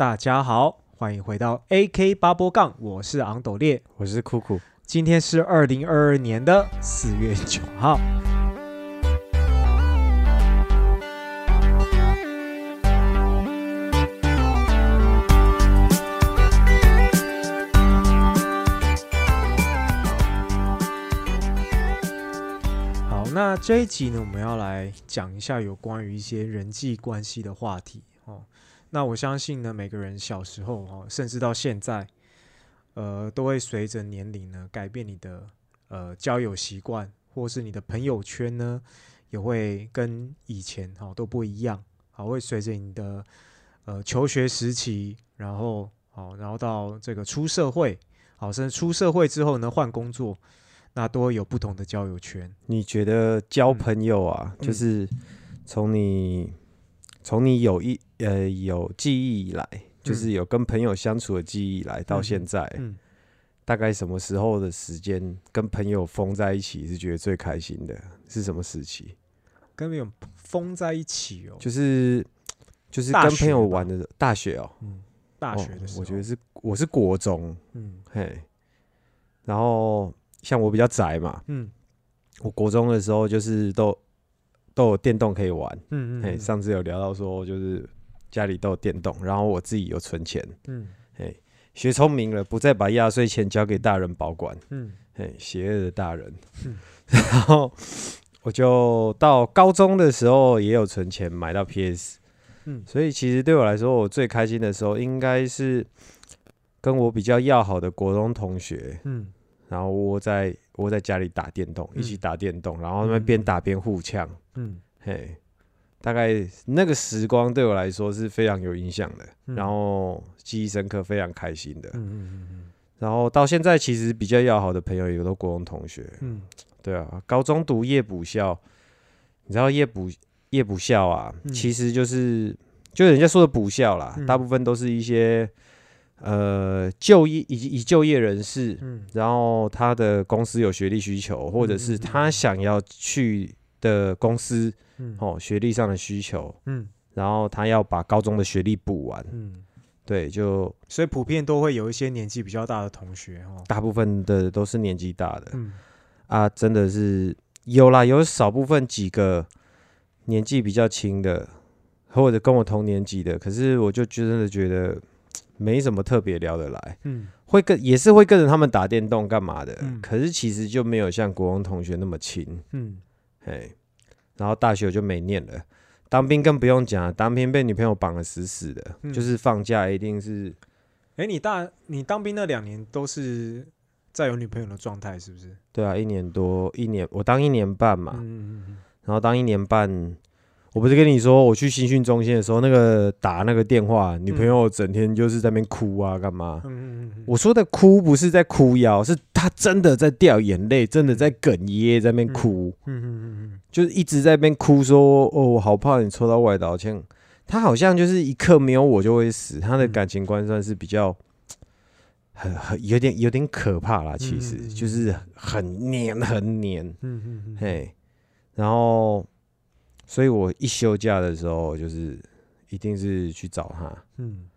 大家好，欢迎回到 AK 八波杠，我是昂斗烈，我是酷酷。今天是二零二二年的四月九号。好，那这一集呢，我们要来讲一下有关于一些人际关系的话题哦。那我相信呢，每个人小时候哦，甚至到现在，呃，都会随着年龄呢改变你的呃交友习惯，或是你的朋友圈呢，也会跟以前哈、都不一样。好，会随着你的呃求学时期，然后好，然后到这个出社会，好，甚至出社会之后呢换工作，那都会有不同的交友圈。你觉得交嗯朋友啊，嗯就是从你从你有一呃有记忆以来，就是有跟朋友相处的记忆以来，到嗯现在，嗯，大概什么时候的时间跟朋友疯在一起是觉得最开心的？是什么时期？跟朋友疯在一起哦，就是就是跟朋友玩的大学哦，嗯，大学的哦时候，我觉得是我是国中，嗯。嘿，然后像我比较宅嘛，嗯。我国中的时候就是都都有电动可以玩。嘿，嗯嗯嗯上次有聊到说，就是家里都有电动，然后我自己有存钱，嗯哎，学聪明了，不再把压岁钱交给大人保管，嗯哎，邪恶的大人。嗯 然后我就到高中的时候也有存钱买到 PS，嗯所以其实对我来说，我最开心的时候应该是跟我比较要好的国中同学，嗯然后窝在窝在家里打电动，一起嗯打电动，然后他们边嗯打边互呛。嗯嘿，大概那个时光对我来说是非常有影响的，嗯然后记忆深刻，非常开心的。嗯嗯嗯然后到现在，其实比较要好的朋友也都国中同学。嗯对啊，高中读夜补校，你知道夜补夜补校啊，嗯其实就是就人家说的补校啦，嗯大部分都是一些呃就业以及以就业人士，嗯。然后他的公司有学历需求，或者是他想要去的公司嗯。哦学历上的需求，嗯。然后他要把高中的学历补完，嗯，对，就所以普遍都会有一些年纪比较大的同学哦。大部分的都是年纪大的。嗯。啊，真的是有啦，有少部分几个年纪比较轻的，或者跟我同年级的，可是我就真的觉得没什么特别聊得来，嗯。会跟也是会跟着他们打电动干嘛的，嗯。可是其实就没有像国王同学那么亲，嗯。嘿，然后大学我就没念了。当兵更不用讲了，当兵被女朋友绑得死死的，嗯。就是放假一定是哎，你大你当兵那两年都是在有女朋友的状态，是不是？对啊，一年多一年，我当一年半嘛，嗯嗯。然后当一年半，我不是跟你说我去新训中心的时候，那个打那个电话，女朋友整天就是在那边哭啊，干嘛？嗯嗯嗯我说的哭不是在哭腰，是她真的在掉眼泪，真的在哽咽，在那边哭，嗯嗯嗯就是一直在那边哭说：“哦，我好怕你抽到外岛枪。”她好像就是一刻没有我就会死，她的嗯。感情观算是比较。很很有点有点可怕啦，其实就是很黏很黏，嗯嗯嗯，嘿，然后，所以我一休假的时候，就是一定是去找他，嗯，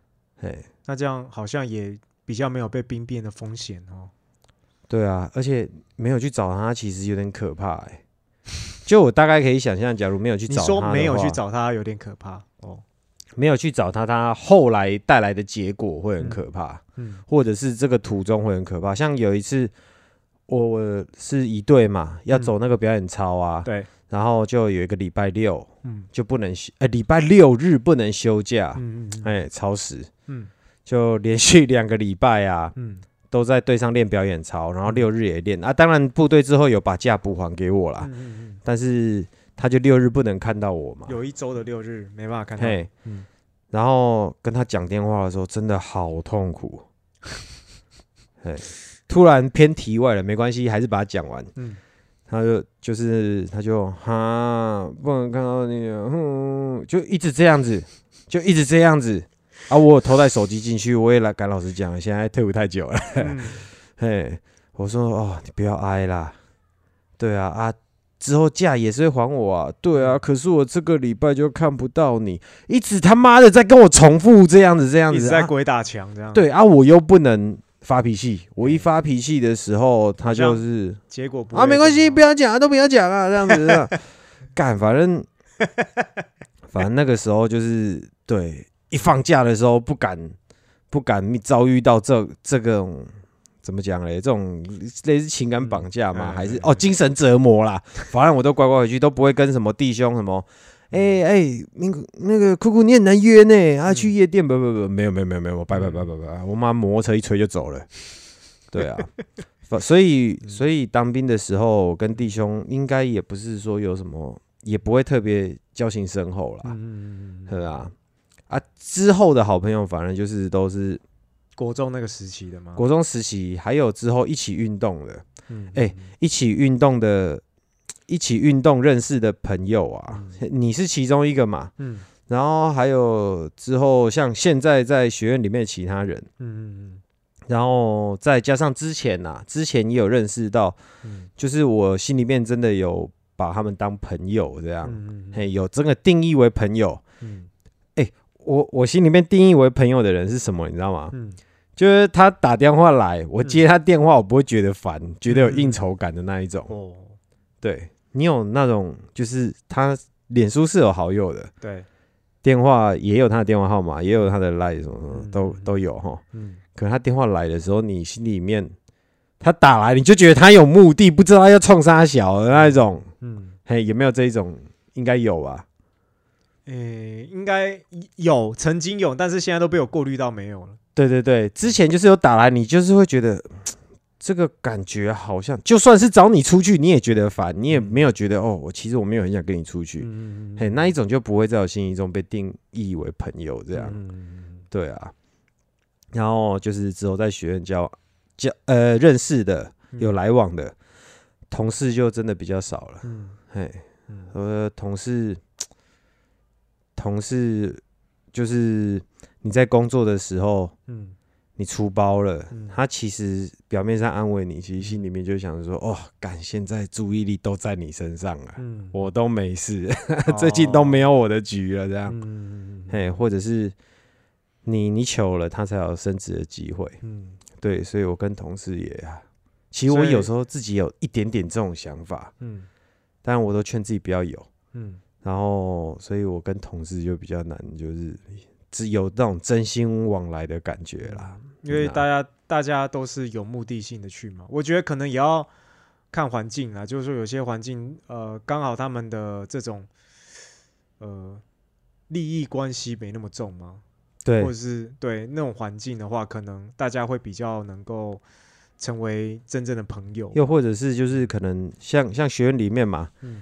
嘿，那这样好像也比较没有被兵变的风险哦。对啊，而且没有去找他，其实有点可怕哎、就我大概可以想象，假如没有去找他，说没有去，找他，有点可怕哦。没有去找他，他后来带来的结果会很可怕，嗯。或者是这个途中会很可怕。像有一次，我我是一队嘛，要嗯。走那个表演操啊，对，然后就有一个礼拜六嗯就不能休，呃，礼拜六日不能休假，嗯嗯哎、超时。嗯就连续两个礼拜啊，嗯都在队上练表演操，然后六日也练啊。当然部队之后有把假补还给我啦，嗯嗯但是他就六日不能看到我嘛嗯，。有一周的六日没办法看到。嘿，嗯然后跟他讲电话的时候，真的好痛苦。嘿，突然偏题外了，没关系，还是把它讲完。嗯他就就是他就哈不能看到你啊，哼，就一直这样子，就一直这样子啊。我有偷带手机进去，我也来赶老师讲，现在退伍太久了。嗯 嘿，我说哦，你不要挨啦，对啊啊，之后假也是会还我啊，对啊，可是我这个礼拜就看不到你，一直他妈的在跟我重复这样子这样子，啊一直在鬼打墙这样。，对啊，我又不能发脾气，我一发脾气的时候，他就是结果不啊，没关系，不要。要讲啊，都不要讲啊，这样子 干，反正反正那个时候就是对，一放假的时候不敢不敢遭遇到这这个怎么讲嘞？这种类似情感绑架嘛，还是哦精神折磨啦？反正我都乖乖回去，都不会跟什么弟兄什么。哎哎，那个那个酷酷，你很难约呢啊！去夜店不不不，没有没有没有没有，我拜拜拜拜拜，我妈摩托车一吹就走了。对啊，所以所以当兵的时候跟弟兄应该也不是说有什么，也不会特别交情深厚啦，嗯对啊。啊，之后的好朋友反正就是都是国中那个时期的嘛。国中时期，还有之后一起运动的，嗯，哎嗯一起运动的，一起运动认识的朋友啊，你是其中一个嘛？嗯。然后还有之后像现在在学院里面的其他人，嗯嗯然后再加上之前呐、之前也有认识到，嗯。就是我心里面真的有把他们当朋友这样，嗯嗯嘿，有真的定义为朋友。嗯。我我心里面定义为朋友的人是什么，你知道吗？嗯。就是他打电话来，我接他电话，我不会觉得烦，觉得有应酬感的那一种。哦，对你有那种，就是他脸书是有好友的，对，电话也有他的电话号码，也有他的 line 什么什么嗯都嗯都有哈。嗯可能他电话来的时候，你心里面他打来，你就觉得他有目的，不知道他要冲啥小的那一种。嗯，嘿，有没有这一种？应该有吧。诶，应该有，曾经有，但是现在都被我过滤到没有了。对对对，之前就是有打来，你就是会觉得嘖这个感觉好像，就算是找你出去，你也觉得烦，你也嗯没有觉得哦，我其实我没有很想跟你出去。嗯嘿，那一种就不会在我心意中被定义为朋友这样。嗯对啊，然后就是之后在学院交交呃认识的有来往的同事就真的比较少了。嗯。嘿，嗯。我的同事同事就是你在工作的时候，嗯你出包了，嗯他其实表面上安慰你，其实心里面就想说，哦，感现在注意力都在你身上了，嗯，我都没事，最近都没有我的局了，这样。嗯嘿，或者是你你糗了，他才有升职的机会。嗯对，所以我跟同事也，其实我有时候自己有一点点这种想法，嗯但我都劝自己不要有。嗯然后，所以我跟同事就比较难，就是只有那种真心往来的感觉啦。因为大家大家都是有目的性的去嘛，我觉得可能也要看环境啊，就是说有些环境呃刚好他们的这种呃利益关系没那么重嘛，对或者是对那种环境的话，可能大家会比较能够成为真正的朋友。又或者是就是可能像像学院里面嘛，嗯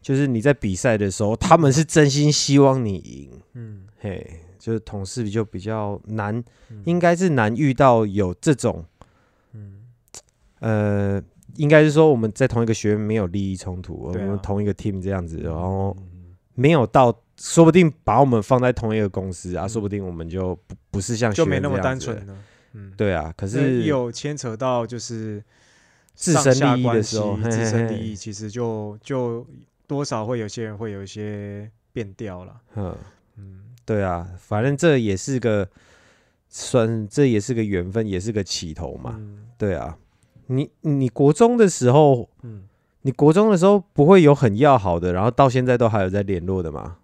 就是你在比赛的时候，他们是真心希望你赢，嗯嘿，就是同事就比较难，嗯。应该是难遇到有这种嗯。呃，应该是说我们在同一个学院没有利益冲突，我们同一个 team 这样子，然后嗯没有到，说不定把我们放在同一个公司啊，嗯。说不定我们就不不是像就没那么单纯了。嗯，对啊，可可是有牵扯到就是自身利益的时候自身利益其实就就多少会有些人会有一些变调了。嗯，嗯对啊，反正这也是个算，这也是个缘分，也是个起头嘛。嗯对啊，你你国中的时候，嗯，你国中的时候不会有很要好的，然后到现在都还有在联络的吗？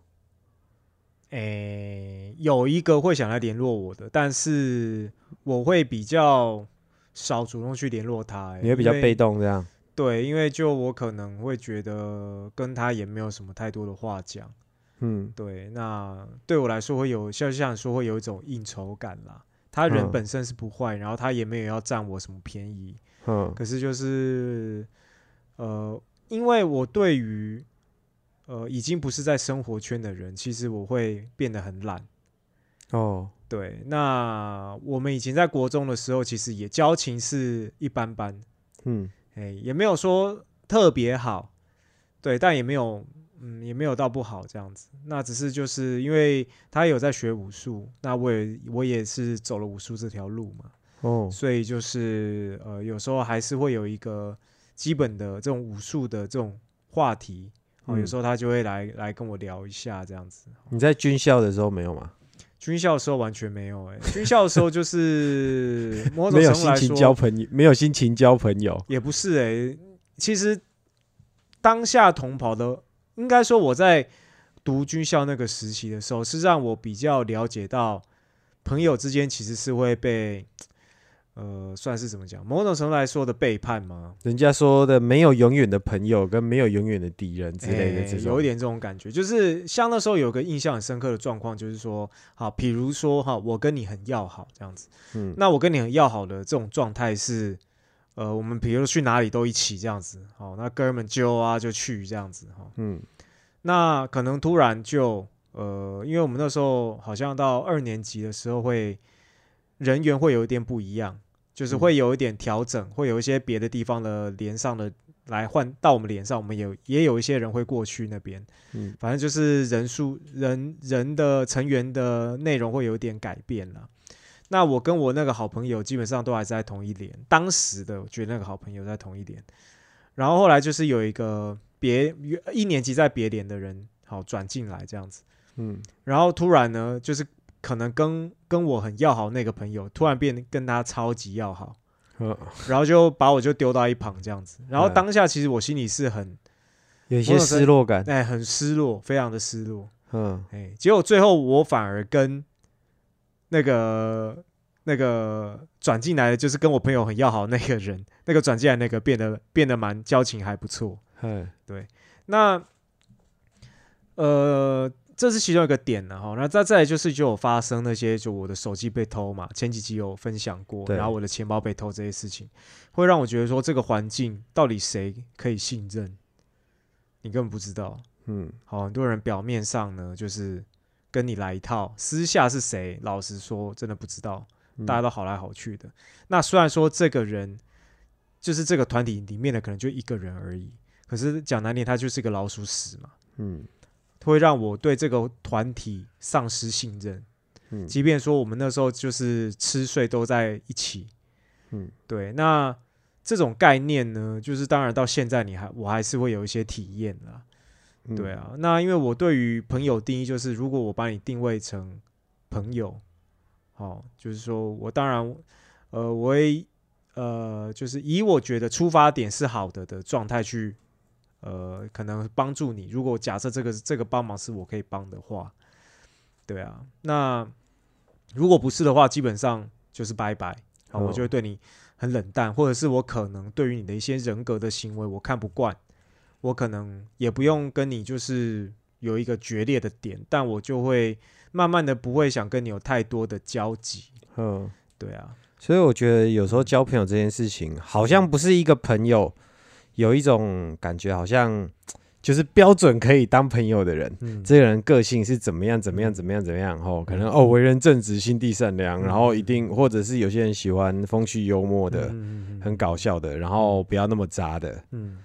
诶、有一个会想来联络我的，但是我会比较少主动去联络他、诶你会比较被动这样？对，因为就我可能会觉得跟他也没有什么太多的话讲。嗯。对，那对我来说会有，就像说会有一种应酬感啦。他人嗯。本身是不坏，然后他也没有要占我什么便宜，嗯。可是就是呃，因为我对于呃已经不是在生活圈的人，其实我会变得很懒。哦。对，那我们以前在国中的时候，其实也交情是一般般，嗯。哎，也没有说特别好，对，但也没有，嗯，也没有到不好这样子。那只是就是因为他有在学武术，那我也我也是走了武术这条路嘛，哦所以就是呃，有时候还是会有一个基本的这种武术的这种话题，哦，有嗯时候他就会来来跟我聊一下这样子。你在军校的时候没有吗？军校的时候完全没有、欸，军校的时候就是 没有心情交，朋友，没有心情交朋友。也不是哎、其实当下同跑的，应该说我在读军校那个时期的时候，是让我比较了解到朋友之间其实是会被，呃，算是怎么讲，某种程度来说的背叛吗？人家说的没有永远的朋友，跟没有永远的敌人之类的欸这种，有一点这种感觉，就是像那时候有个印象很深刻的状况，就是说，好，比如说哈，我跟你很要好这样子，嗯，那我跟你很要好的这种状态是，呃，我们比如去哪里都一起这样子，好，那哥们就啊就去这样子哈，嗯。那可能突然就，呃，因为我们那时候好像到二年级的时候会人员会有一点不一样，就是嗯。会有一点调整，会有一些别的地方的连上的来换到我们脸上，我们有也有一些人会过去那边，嗯。反正就是人数人人的成员的内容会有点改变了。那我跟我那个好朋友基本上都还是在同一连，当时的我觉得那个好朋友在同一连，然后后来就是有一个别一年级在别连的人好转进来这样子，嗯。然后突然呢，就是可能跟跟我很要好那个朋友突然变跟他超级要好，嗯。然后就把我就丢到一旁这样子，然后嗯。当下其实我心里是很有一些失落感。哎很失落，非常的失落。嗯。哎，结果最后我反而跟那个那个转进来的，就是跟我朋友很要好那个人，那个转进来那个变得变得蛮交情还不错。对那呃，这是其中一个点呢哈。那再再来就是就有发生那些，就我的手机被偷嘛，前几集有分享过，然后我的钱包被偷这些事情，会让我觉得说这个环境到底谁可以信任，你根本不知道。嗯好，很多人表面上呢就是跟你来一套，私下是谁，老实说真的不知道，嗯大家都好来好去的。那虽然说这个人就是这个团体里面的可能就一个人而已，可是讲难听，他就是一个老鼠屎嘛，嗯会让我对这个团体丧失信任。嗯即便说我们那时候就是吃睡都在一起，嗯对，那这种概念呢，就是当然到现在你还我还是会有一些体验啦。嗯对，啊，那因为我对于朋友定义就是，如果我把你定位成朋友，好、就是说我当然，呃，我会呃，就是以我觉得出发点是好的的状态去，呃，可能帮助你。如果假设这个这个帮忙是我可以帮的话，对啊，那如果不是的话，基本上就是拜拜，好，我哦就会对你很冷淡，或者是我可能对于你的一些人格的行为我看不惯。我可能也不用跟你就是有一个决裂的点，但我就会慢慢的不会想跟你有太多的交集。嗯，对啊，所以我觉得有时候交朋友这件事情，好像不是一个朋友，有一种感觉，好像就是标准可以当朋友的人。嗯，这个人个性是怎么样，怎么样，怎么样，怎么样？哦，可能哦，为人正直，心地善良，嗯然后一定，或者是有些人喜欢风趣幽默的，嗯很搞笑的，然后不要那么渣的。嗯，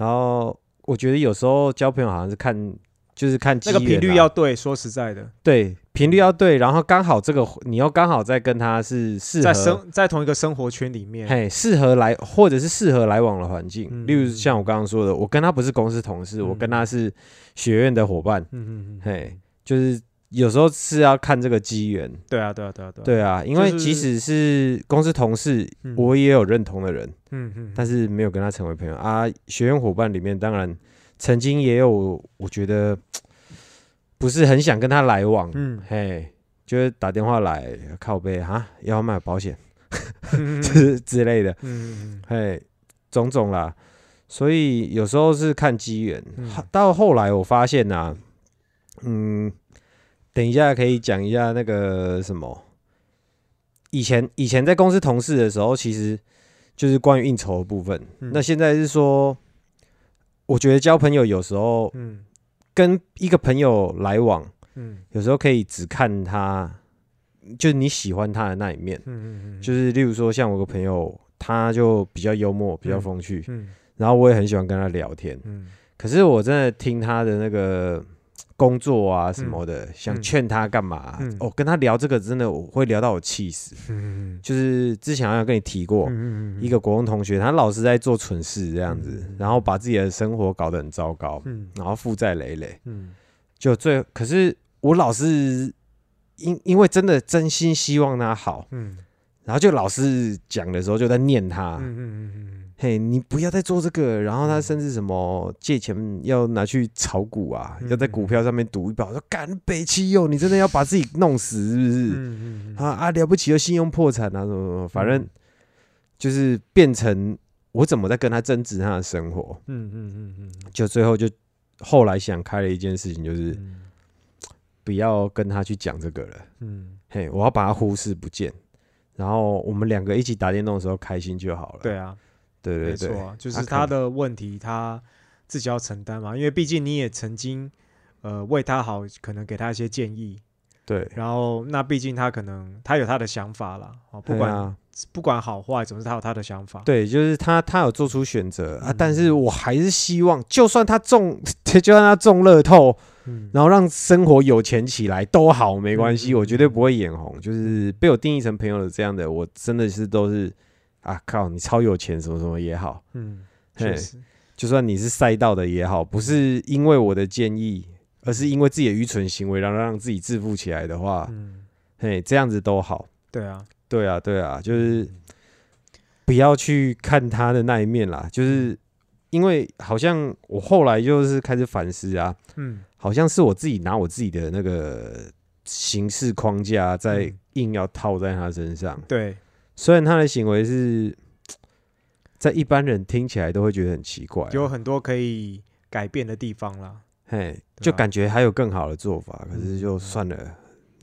然后我觉得有时候交朋友好像是看，就是看那个频率要对，说实在的，对，频率要对，然后刚好这个你又刚好在跟他是适在合，生在同一个生活圈里面，嘿，适合来或者是适合来往的环境。嗯例如像我刚刚说的，我跟他不是公司同事，我跟他是学院的伙伴，嗯嗯嗯，嘿，就是有时候是要看这个机缘。对啊对啊对啊对啊，对啊，因为即使是公司同事，嗯。我也有认同的人，嗯嗯，但是没有跟他成为朋友。啊。学院伙伴里面，当然曾经也有，我觉得不是很想跟他来往，嗯。嘿，就是打电话来靠背哈，要买保险？嗯之 之类的，嗯嘿，种种啦。所以有时候是看机缘。嗯。到后来我发现呐、嗯，等一下可以讲一下那个什么，以前以前在公司同事的时候，其实就是关于应酬的部分。嗯那现在是说，我觉得交朋友有时候嗯跟一个朋友来往，嗯有时候可以只看他，就是你喜欢他的那一面。嗯嗯，就是例如说，像我个朋友，他就比较幽默，比较嗯风趣，嗯然后我也很喜欢跟他聊天。嗯可是我真的听他的那个工作啊什么的，想嗯。劝他干嘛？嗯。哦，跟他聊这个真的我会聊到我气死。嗯就是之前好像跟你提过，嗯一个国中同学，他老是在做蠢事这样子嗯，然后把自己的生活搞得很糟糕，嗯。然后负债累累。嗯。就最可是我老是因因为真的真心希望他好，嗯。然后就老是讲的时候就在念他，嗯嗯嗯嘿，你不要再做这个。然后他甚至什么借钱要拿去炒股啊，嗯要在股票上面赌一把，我说干北七哟，你真的要把自己弄死是不是？嗯啊啊，了不起的信用破产啊，什么什么，反正嗯就是变成我怎么在跟他争执他的生活，嗯嗯嗯嗯就最后就后来想开了一件事情，就是嗯不要跟他去讲这个了。嗯，嘿，我要把他忽视不见，然后我们两个一起打电动的时候开心就好了。对啊，对对对，没错啊，就是他的问题他自己要承担嘛，因为毕竟你也曾经呃为他好，可能给他一些建议，对，然后那毕竟他可能他有他的想法啦，哦，不管、啊，不管好坏，总是他有他的想法。对，就是他他有做出选择啊，嗯但是我还是希望，就算他中，就算他中乐透，嗯，然后让生活有钱起来都好，没关系，嗯我绝对不会眼红。就是被我定义成朋友的这样的，我真的是都是啊靠，你超有钱，什么什么也好，嗯，嘿确实，就算你是赛道的也好，不是因为我的建议，而是因为自己的愚蠢行为，然后让自己致富起来的话，嗯，嘿，这样子都好。对啊，对啊，对啊，就是不要去看他的那一面啦，就是因为好像我后来就是开始反思啊，嗯。好像是我自己拿我自己的那个形式框架在嗯。硬要套在他身上，对，虽然他的行为是在一般人听起来都会觉得很奇怪啊、有很多可以改变的地方啦。嘿，就感觉还有更好的做法，可是嗯就算了。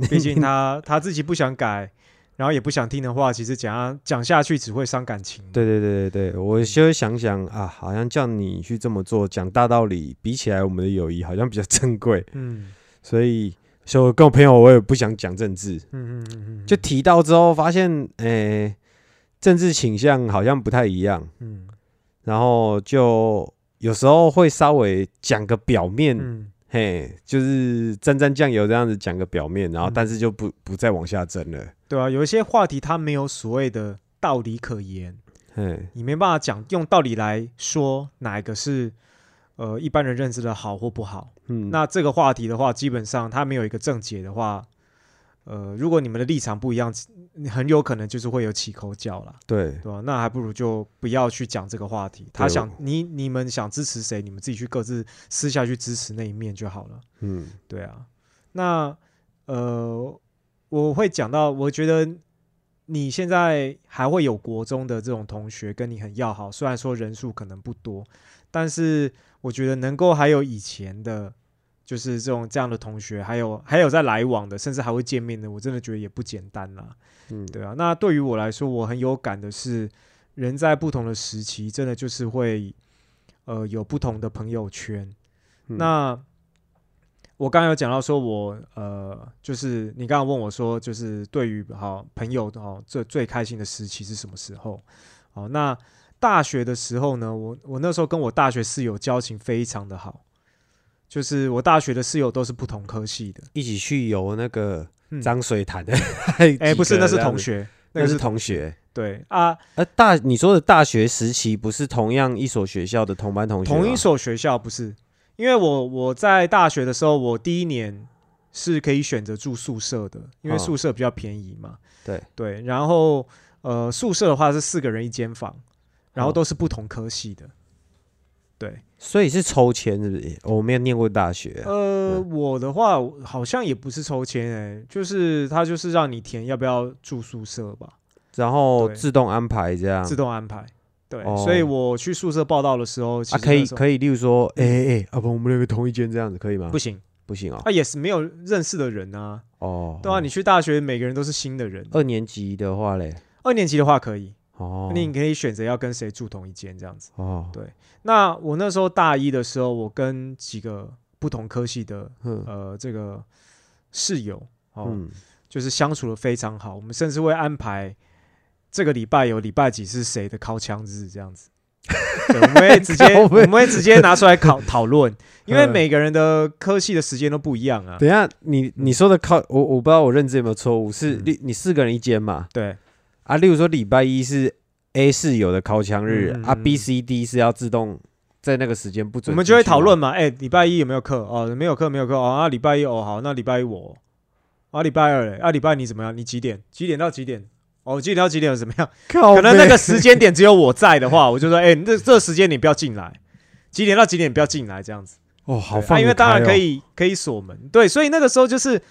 毕竟他 他自己不想改，然后也不想听的话，其实讲讲下去只会伤感情。对对对对对，我就会想想啊，好像叫你去这么做，讲大道理，比起来我们的友谊好像比较珍贵，嗯所以，所以我跟我朋友我也不想讲政治，嗯嗯嗯嗯，就提到之后发现，诶、政治倾向好像不太一样，嗯。然后就有时候会稍微讲个表面，嗯。嘿，就是沾沾酱油这样子讲个表面，然后嗯。但是就不不再往下争了，对啊，有一些话题它没有所谓的道理可言，嘿，你没办法讲用道理来说哪一个是呃一般人认知的好或不好。嗯，那这个话题的话，基本上它没有一个正解的话，呃，如果你们的立场不一样，很有可能就是会有起口角了，对对吧、那还不如就不要去讲这个话题。他想你你们想支持谁，你们自己去各自私下去支持那一面就好了。嗯对啊，那呃，我会讲到，我觉得你现在还会有国中的这种同学跟你很要好，虽然说人数可能不多，但是我觉得能够还有以前的，就是这种这样的同学，还有还有在来往的，甚至还会见面的，我真的觉得也不简单啦。嗯，对啊，那对于我来说，我很有感的是，人在不同的时期，真的就是会呃有不同的朋友圈。嗯那我刚刚有讲到说我，呃，就是你刚刚问我说，就是对于好朋友哦，最最开心的时期是什么时候？哦，那大学的时候呢，我我那时候跟我大学室友交情非常的好，就是我大学的室友都是不同科系的。一起去游那个嗯脏水潭的，哎、哎不是，那是同，学，那那是个是同学。对啊，呃，大你说的大学时期不是同样一所学校的同班同学？同一所学校不是，因为我我在大学的时候，我第一年是可以选择住宿舍的，因为哦宿舍比较便宜嘛。对对，然后呃，宿舍的话是四个人一间房，然后哦都是不同科系的。对，所以是抽签是不是？哦我没有念过大学啊、呃，我的话好像也不是抽签诶、就是他就是让你填要不要住宿舍吧，然后自动安排这样自动安排。对，哦所以我去宿舍报道的时候，其啊，可以可以，例如说，哎哎哎，啊不，我们两个同一间这样子可以吗？不行，不行哦。啊也是没有认识的人啊。哦，对啊，你去大学每个人都是新的人。二年级的话嘞，二年级的话可以，哦，你可以选择要跟谁住同一间这样子。哦，对那我那时候大一的时候，我跟几个不同科系的嗯呃这个室友哦，嗯，就是相处的非常好。我们甚至会安排这个礼拜有礼拜几是谁的靠枪日这样子。对我们会直接我们会直接拿出来考讨论，因为嗯每个人的科系的时间都不一样啊。等一下，你你说的靠我我不知道我认知有没有错误，是嗯你你四个人一间嘛？对，啊，例如说礼拜一是 A 室友的靠枪日，啊 B、C、D 是要自动在那个时间不准，我们就会讨论。嘛。哎，礼拜一有没有课？哦，没有课，没有课。哦，那礼拜一哦，好，那礼拜一我。啊，礼拜二嘞？啊，礼拜你怎么样？你几点？几点到几点？哦，几点到几点怎么样？可能那背个时间点只有我在的话，我就说，哎、这这个时间你不要进来，几点到几点不要进来，这样子。哦，好对放、啊因为当然可，以可以锁门，对，所以那个时候就是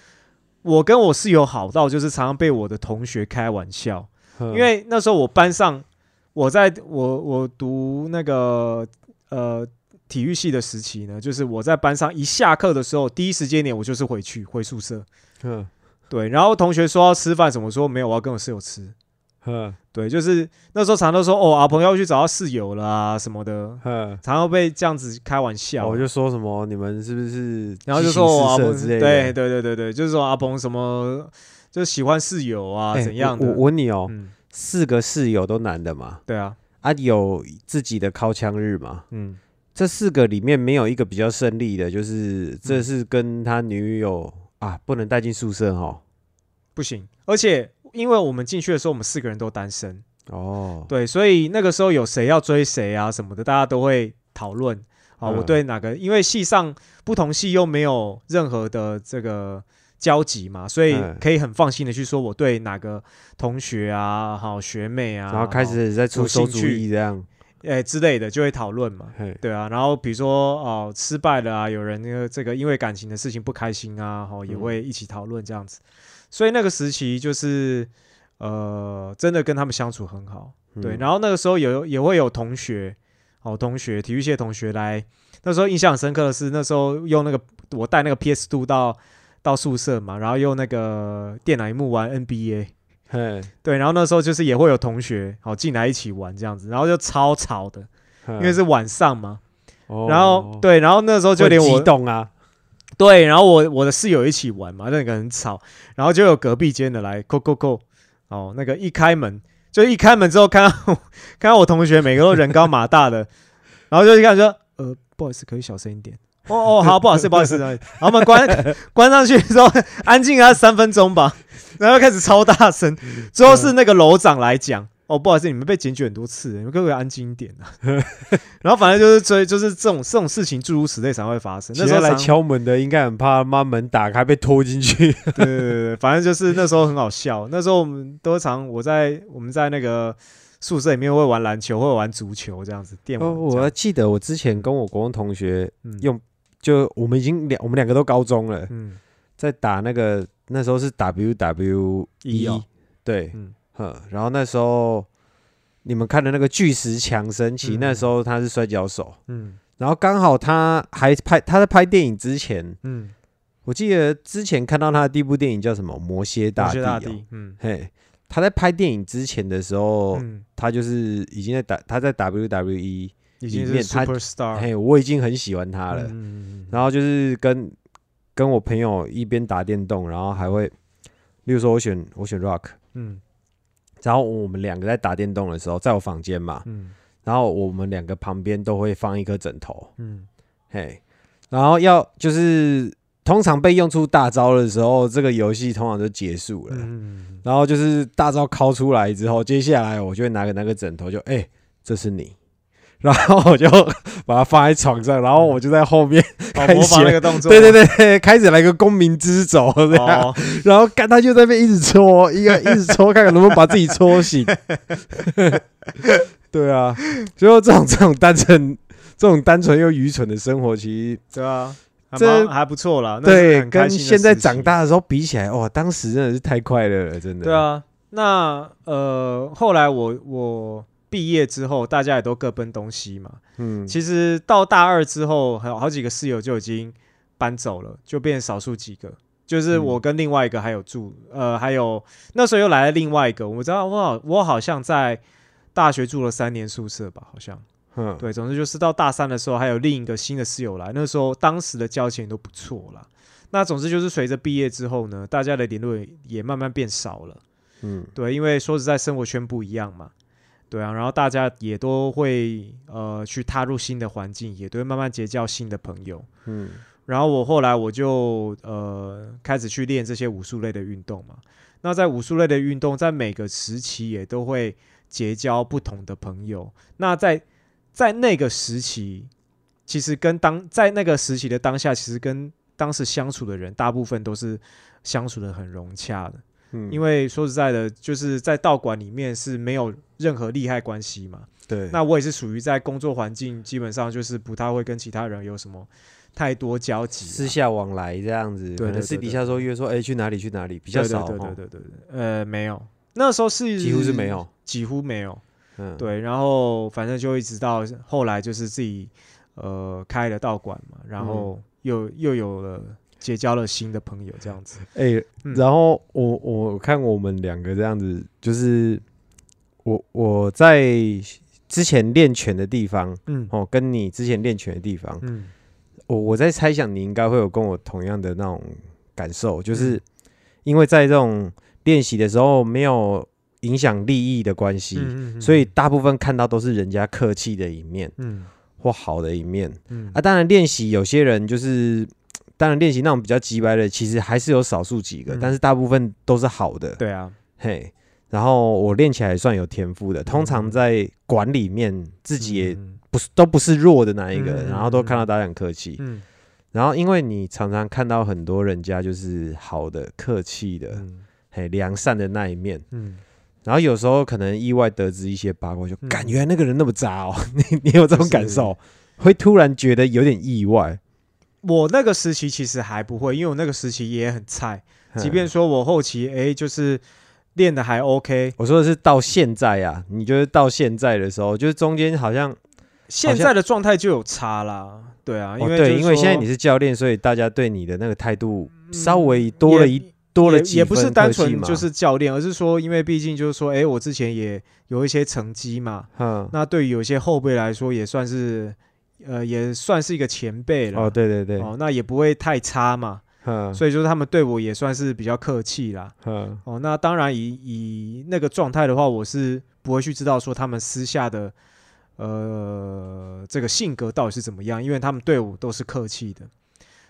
我跟我室友好到，就是常常被我的同学开玩笑，因因为那时候我班上，我在我我读那个呃体育系的时期呢，就是我在班上一下课的时候，第一时间点我就是回去回宿舍，嗯对，然后同学说要吃饭什么，说没有，我要跟我室友吃。嗯对，就是那时候常常都说哦，阿鹏要去找他室友了啊什么的，嗯，常常被这样子开玩笑。我就说什么你们是不是然后就说我阿鹏，之类的？对对对对对，就是说阿鹏什么就喜欢室友啊、哎怎样的。我我问你哦，嗯，四个室友都男的嘛？对啊，啊，有自己的靠枪日嘛？嗯，这四个里面没有一个比较胜利的，就是嗯这是跟他女友、啊，不能带进宿舍哦。不行。而且因为我们进去的时候，我们四个人都单身，哦，对，所以那个时候有谁要追谁啊什么的，大家都会讨论啊。嗯我对哪个，因为系上不同系又没有任何的这个交集嘛，所以嗯可以很放心的去说我对哪个同学啊、好学妹啊，然后开始在出有馊主意这样。诶、之类的，就会讨论嘛。对啊，然后比如说哦失败了啊，有人那个这个因为感情的事情不开心啊，哦也嗯会一起讨论这样子。所以那个时期就是呃真的跟他们相处很好。对，嗯然后那个时候有也会有同学，哦，同学，体育系的同学来，那时候印象很深刻的是，那时候用那个我带那个 PS Two 到到宿舍嘛，然后用那个电脑荧幕玩 NBA，嘿，对，然后那时候就是也会有同学好进来一起玩这样子，然后就超吵的，因因为是晚上嘛，哦。然后对，然后那时候就连我动啊，对，然后我我的室友一起玩嘛，那个很吵，然后就有隔壁间的来扣扣扣，哦，那个一开门就一开门之后看到 看到我同学每个都人高马大的，然后就一看说，呃，不好意思，可以小声一点。哦哦，好，不好意思，不好意思。然后我们关 关上去之后，安静了三分钟吧，然后开始超大声。最后是那个楼长来讲，哦，不好意思，你们被检举很多次，你们可不可以安静一点啊？然后反正就是追，就是这种这种事情诸如此类才会发生。那那时候来敲门的应该很怕，妈门打开被拖进去。对对对对，反正就是那时候很好笑。那时候我们都常我在我们在那个宿舍里面会玩篮球，会玩足球这样子，电玩哦，我还记得我之前跟我国中同学嗯用，就我们已经两我们两个都高中了，嗯。在打那个那时候是 WWE，、哦。对，嗯。呵，然后那时候你们看的那个巨石强森，其实嗯。那时候他是摔跤手，嗯。然后刚好他还拍他在拍电影之前，嗯，我记得之前看到他的第一部电影叫什么《魔蝎大帝、嗯。嘿，他在拍电影之前的时候，嗯，他就是已经在打他在 WWE，里面他嘿，我已经很喜欢他了。然后就是跟跟我朋友一边打电动，然后还会，例如说我选我选 Rock，嗯。然后我们两个在打电动的时候，在我房间嘛，嗯。然后我们两个旁边都会放一颗枕头，嗯。嘿，然后要就是通常被用出大招的时候，这个游戏通常就结束了。嗯然后就是大招敲出来之后，接下来我就会拿个那个枕头就，哎、这是你，然后我就 把它放在床上，然后我就在后面，模仿始那个动作，对对对对，开始来个公民之手这样，哦，然后看他就在那边一直搓，一个一直搓，看看能不能把自己搓醒。对啊，就这种这种单纯、这种单纯又愚蠢的生活，其实对啊，还这还不错啦。对跟现在长大的时候比起来，哇，当时真的是太快乐了，真的。对，啊，那呃，后来我我毕业之后，大家也都各奔东西嘛。嗯，其实到大二之后，还有好几个室友就已经搬走了，就变少数几个。就是嗯我跟另外一个还有住，呃，还有那时候又来了另外一个，我知道我好我好像在大学住了三年宿舍吧，好像嗯，对，总之就是到大三的时候，还有另一个新的室友来，那时候当时的交情都不错啦。那总之就是随着毕业之后呢，大家的联络也慢慢变少了。嗯，对，因为说实在，生活圈不一样嘛。对啊，然后大家也都会呃去踏入新的环境，也都会慢慢结交新的朋友。嗯然后我后来我就呃开始去练这些武术类的运动嘛。那在武术类的运动，在每个时期也都会结交不同的朋友。那在在那个时期，其实跟当在那个时期的当下，其实跟当时相处的人，大部分都是相处的很融洽的。嗯，因为说实在的，就是在道馆里面是没有任何利害关系嘛。对，那我也是属于在工作环境，基本上就是不太会跟其他人有什么太多交集啊、私下往来这样子，可能对对对私底下说约说，哎，去哪里去哪里比较少，对对哦对对对对，呃，没有，那时候是几乎是没有，几乎没有。嗯，对，然后反正就一直到后来就是自己呃开了道馆嘛，然后又、又有了结交了新的朋友这样子。哎、嗯然后我我看我们两个这样子，就是我我在之前练拳的地方嗯哦，跟你之前练拳的地方，嗯我我在猜想你应该会有跟我同样的那种感受，就是因为在这种练习的时候没有影响利益的关系，嗯所以大部分看到都是人家客气的一面嗯或好的一面嗯啊。当然练习有些人就是。当然，练习那种比较急白的，其实还是有少数几个，嗯。但是大部分都是好的。对啊，嘿，然后我练起来算有天赋的，通常在馆里面自己也嗯。不是都不是弱的那一个，嗯然后都看到大家很客气。嗯。然后因为你常常看到很多人家就是好的、客气的、嗯。嘿良善的那一面，嗯，然后有时候可能意外得知一些八卦，就嗯。感原来那个人那么渣哦，你你有这种就是。感受，会突然觉得有点意外。我那个时期其实还不会，因为我那个时期也很菜，即嗯便说我后期哎就是练的还 OK，我说的是到现在啊，你觉得到现在的时候，就是中间好像现在的状态就有差啦。对啊，因哦对，为因为现在你是教练，所以大家对你的那个态度稍微多了也一多了也也不是单纯就是教练，而是说，因为毕竟就是说，哎，我之前也有一些成绩嘛，嗯那对于有些后辈来说，也算是呃，也算是一个前辈了。哦，对对对，哦，那也不会太差嘛，嗯所以就是他们对我也算是比较客气啦。嗯哦，那当然以以那个状态的话，我是不会去知道说他们私下的呃这个性格到底是怎么样，因为他们对我都是客气的。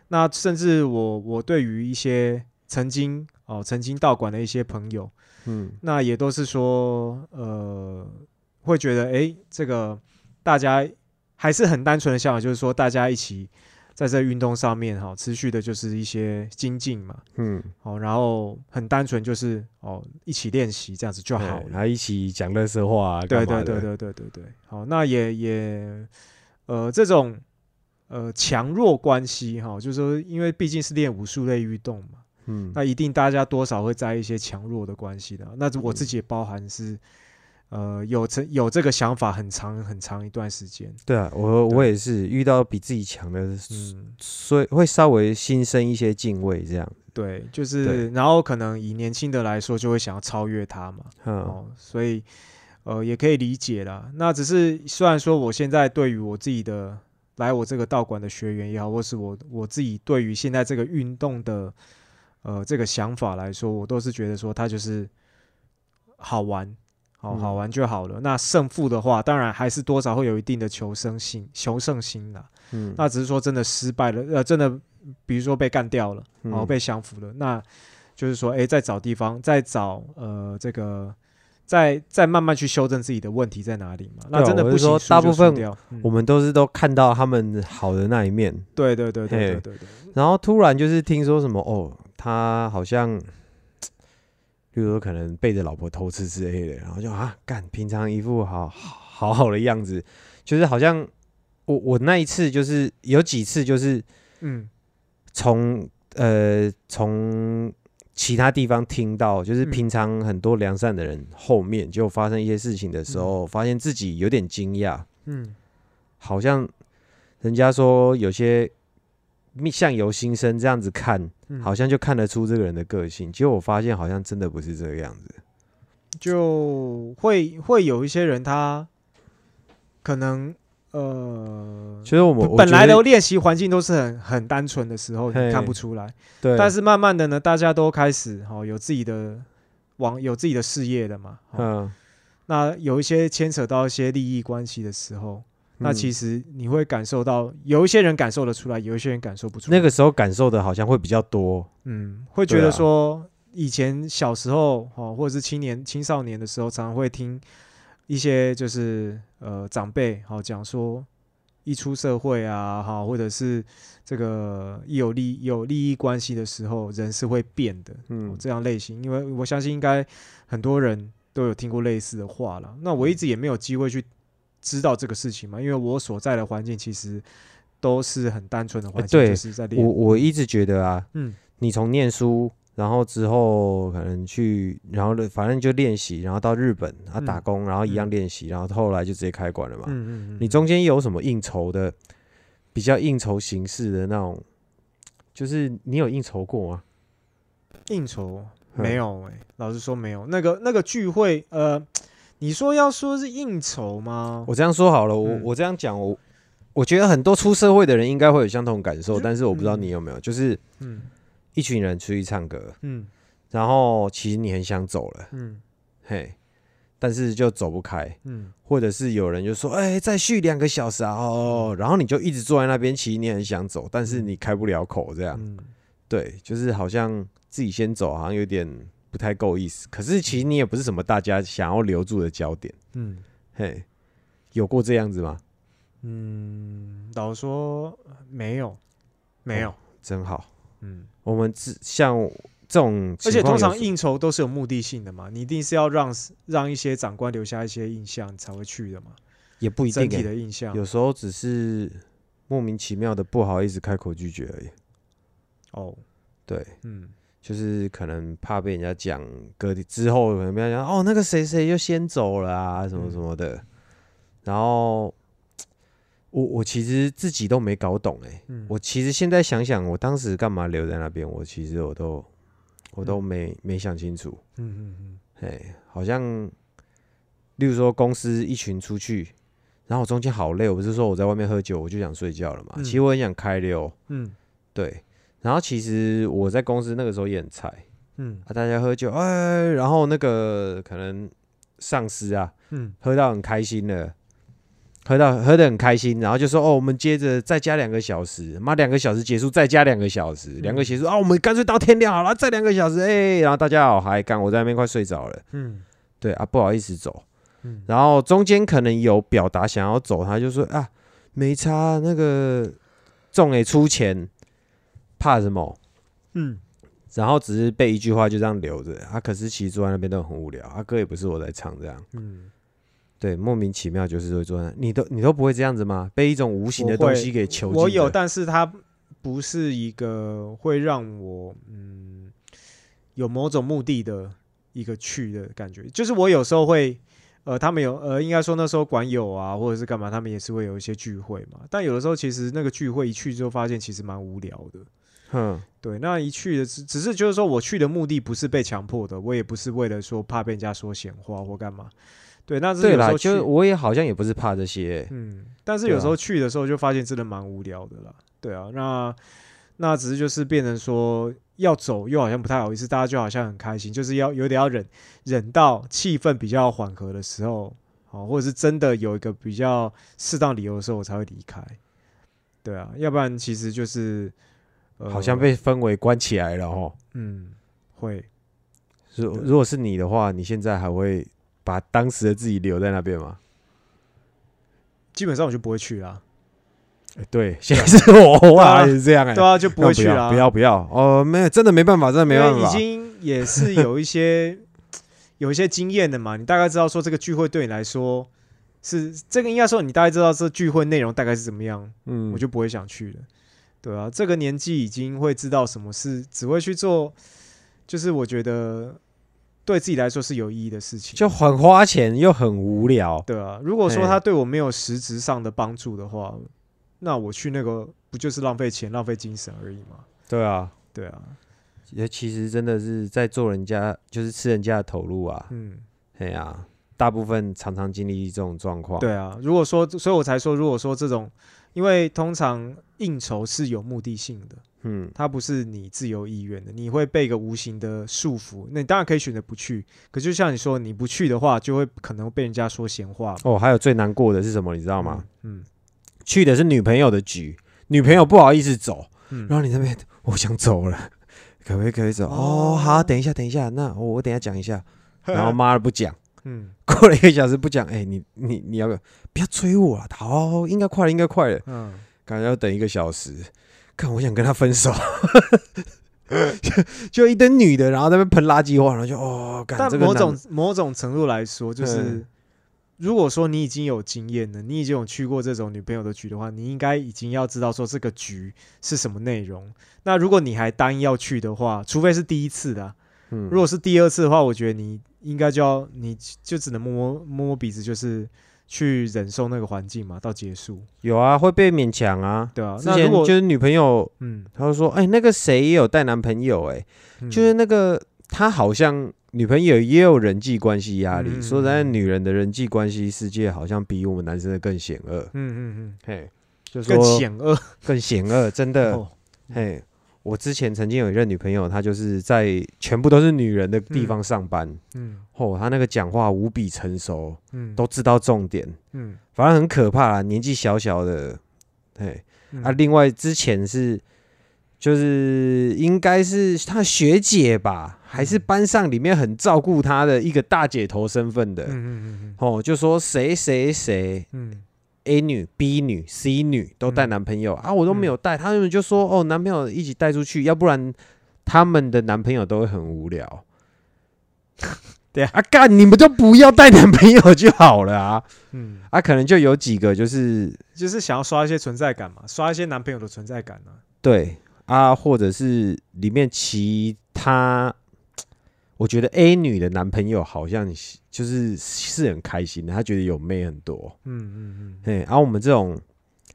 那甚至我我对于一些曾经哦曾经道馆的一些朋友，嗯那也都是说呃会觉得诶，这个大家还是很单纯的想法，就是说大家一起在这运动上面哈、持续的就是一些精进嘛。嗯，哦，然后很单纯，就是哦，一起练习这样子就好了。然后一起讲乐色话啊，对对对对对对对，好，那也也呃这种呃强弱关系哈、就是说，因为毕竟是练武术类运动嘛，嗯，那一定大家多少会在意一些强弱的关系的。那我自嗯己也包含是呃有这有这个想法很长很长一段时间，对啊，我我也是遇到比自己强的，嗯，所以会稍微心生一些敬畏，这样，对，就是然后可能以年轻的来说，就会想要超越他嘛，嗯。哦，所以呃也可以理解啦。那只是虽然说我现在对于我自己的来我这个道馆的学员也好，或是我我自己对于现在这个运动的呃这个想法来说，我都是觉得说它就是好玩，好玩就好了。那胜负的话，当然还是多少会有一定的求生心、求胜心啦。嗯，那只是说真的失败了，呃，真的比如说被干掉了，然后嗯被降服了，那就是说，哎，再找地方，再找呃这个，再再慢慢去修正自己的问题在哪里嘛。那真的不是说大部分我们都是都看到他们好的那一面，对对对对对对，然后突然就是听说什么哦，他好像，例如说可能背着老婆偷吃之类的，然后就啊干，平常一副好好好的样子，就是好像我我那一次就是有几次就是嗯。从呃从其他地方听到，就是嗯平常很多良善的人后面就发生一些事情的时候，发现自己有点惊讶，嗯。好像人家说有些相由心生这样子看，嗯，好像就看得出这个人的个性。结果我发现好像真的不是这个样子。就会会有一些人他可能呃。其实我们本来的练习环境都是很很单纯的时候，你看不出来。对，但是慢慢的呢，大家都开始哦有自己的往有自己的事业了嘛。哦嗯那有一些牵扯到一些利益关系的时候，那其实实你会感受到，有一些人感受得出来，有一些人感受不出来。那个时候感受的好像会比较多，嗯，会觉得说，以前小时候哦，或者是青年、青少年的时候，常常会听一些就是呃长辈好讲说，一出社会啊，哈，或者是这个一有利有利益关系的时候，人是会变的。哦嗯，这样类型，因为我相信应该很多人都有听过类似的话了。那我一直也没有机会去知道这个事情吗，因为我所在的环境其实都是很单纯的环境，对就是在练我我一直觉得啊，嗯。你从念书，然后之后可能去，然后反正就练习，然后到日本啊嗯打工，然后一样嗯练习，然后后来就直接开馆了嘛。嗯嗯嗯，你中间有什么应酬的，比较应酬形式的那种，就是你有应酬过吗？应酬？嗯。没有哎、老实说没有。那个那个聚会，呃，你说要说是应酬吗？我这样说好了，我嗯。我这样讲，我我觉得很多出社会的人应该会有相同感受，但是我不知道嗯你有没有，就是嗯一群人出去唱歌，嗯。然后其实你很想走了，嗯。嘿，但是就走不开，嗯。或者是有人就说，哎、再续两个小时啊，哦，然后你就一直坐在那边，其实你很想走，但是你开不了口，这样，嗯。对，就是好像自己先走，好像有点不太够意思。可是其实你也不是什么大家想要留住的焦点，嗯嘿，有过这样子吗？嗯，老实说没有没有，真好，嗯。我们只像这种而且通常应酬都是有目的性的嘛，你一定是要让让一些长官留下一些印象，你才会去的嘛，也不一整体定、欸，的印象。有时候只是莫名其妙的不好意思开口拒绝而已。哦，对，嗯就是可能怕被人家讲，隔之后可能被人家讲哦，那个谁谁就先走了啊，什么嗯什么的。然后我我其实自己都没搞懂哎、嗯，我其实现在想想，我当时干嘛留在那边，我其实我都我都嗯没、没想清楚。嗯嗯嗯哎，好像例如说公司一群出去，然后我中间好累，我不是说我在外面喝酒，我就想睡觉了嘛。嗯其实我很想开溜，嗯对。然后其实我在公司那个时候也很菜嗯啊，大家喝酒，哎，然后那个可能上司啊，嗯喝到很开心了，喝到喝的很开心，然后就说哦，我们接着再加两个小时，妈两个小时结束再加两个小时，两个结束啊，我们干脆到天亮好了，再两个小时，哎，然后大家好嗨，干我在那边快睡着了，嗯对啊，不好意思走，嗯。然后中间可能有表达想要走，他就说啊，没差，那个仲也出钱，怕什么？嗯然后只是被一句话就这样留着，啊，可是其实坐在那边都很无聊，啊，歌也不是我在唱，这样。嗯，对，莫名其妙就是会做那，你都你都不会这样子吗？被一种无形的东西给囚禁着。我有，但是它不是一个会让我嗯有某种目的的一个去的感觉。就是我有时候会，呃，他们有呃，应该说那时候管友啊，或者是干嘛，他们也是会有一些聚会嘛。但有的时候其实那个聚会一去之后，发现其实蛮无聊的。哼，对，那一去的只只是就是说我去的目的不是被强迫的，我也不是为了说怕被人家说闲话或干嘛。对，那只是对啦，有时候去就是我也好像也不是怕这些、嗯，但是有时候去的时候就发现真的蛮无聊的啦。对啊，那那只是就是变成说要走又好像不太好意思，大家就好像很开心，就是要有点要忍忍到气氛比较缓和的时候，好，或者是真的有一个比较适当理由的时候，我才会离开。对啊，要不然其实就是、呃、好像被氛围关起来了哦。嗯会如如果是你的话，你现在还会把当时的自己留在那边吗？基本上我就不会去啦。哎对，现在是我，我啊也是这样哎、对啊，就不会去要啦。不要不要哦，没有，真的没办法，真的没办法。已经也是有一些有一些经验的嘛，你大概知道说这个聚会对你来说是这个应该说你大概知道这聚会内容大概是怎么样，嗯，我就不会想去了。对啊，这个年纪已经会知道什么事，只会去做，就是我觉得对自己来说是有意义的事情。就很花钱又很无聊。对啊，如果说他对我没有实质上的帮助的话，那我去那个不就是浪费钱、浪费精神而已吗？对啊，对啊，也其实真的是在做人家，就是吃人家的投入啊。嗯。哎呀、大部分常常经历这种状况。对啊，如果说，所以我才说，如果说这种，因为通常应酬是有目的性的，嗯它不是你自由意愿的，你会被一个无形的束缚。那你当然可以选择不去，可就像你说，你不去的话，就会可能被人家说闲话，哦，还有最难过的是什么，你知道吗？嗯？去的是女朋友的局，女朋友不好意思走，嗯然后你那边我想走了，可不可以可以走？哦，哦好，等一下，等一下，那我我等一下讲一下。然后妈的不讲，嗯过了一个小时不讲，哎、你你你要不要不要催我啊？好，应该快了，应该快了，嗯，感觉要等一个小时。看，我想跟他分手，就就一堆女的，然后在那边喷垃圾话，然后就哦，干但某种某种程度来说，就是嗯如果说你已经有经验了，你已经有去过这种女朋友的局的话，你应该已经要知道说这个局是什么内容。那如果你还答应要去的话，除非是第一次的啊、嗯如果是第二次的话，我觉得你应该就要，你就只能摸摸摸摸鼻子，就是去忍受那个环境嘛，到结束，有啊，会被勉强啊。对啊。之前就是女朋友，嗯，他就说，哎、那个谁也有带男朋友、哎、嗯就是那个他好像女朋友也有人际关系压力。嗯说实在，女人的人际关系世界好像比我们男生的更险恶。嗯嗯嗯嘿，就是，说更险恶更险恶，真的。哦，嘿，我之前曾经有一任女朋友，她就是在全部都是女人的地方上班。嗯哦，她那个讲话无比成熟，嗯，都知道重点，嗯反正很可怕啦。年纪小小的，嘿嗯啊，另外之前是。就是应该是她学姐吧，还是嗯班上里面很照顾她的一个大姐头身份的。嗯嗯嗯哦，就说谁谁谁嗯嗯 A 女、B 女、C 女都带嗯男朋友、啊，我都没有带，他们就说哦，男朋友一起带出去，要不然他们的男朋友都会很无聊。对啊啊，干你们就不要带男朋友就好了啊！嗯，啊，可能就有几个就是就是想要刷一些存在感嘛，刷一些男朋友的存在感啊。对啊，或者是里面其他，我觉得 A 女的男朋友好像就是是很开心的，他觉得有妹很多。嗯嗯嗯，对，然、后我们这种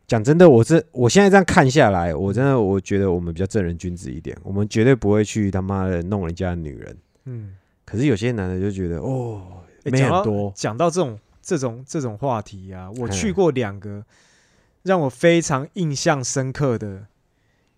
讲真的，我这我现在这样看下来，我真的我觉得我们比较正人君子一点，我们绝对不会去他妈的弄人家的女人。嗯，可是有些男的就觉得哦，妹多，讲到这种这种这种话题啊，我嗯去过两个让我非常印象深刻的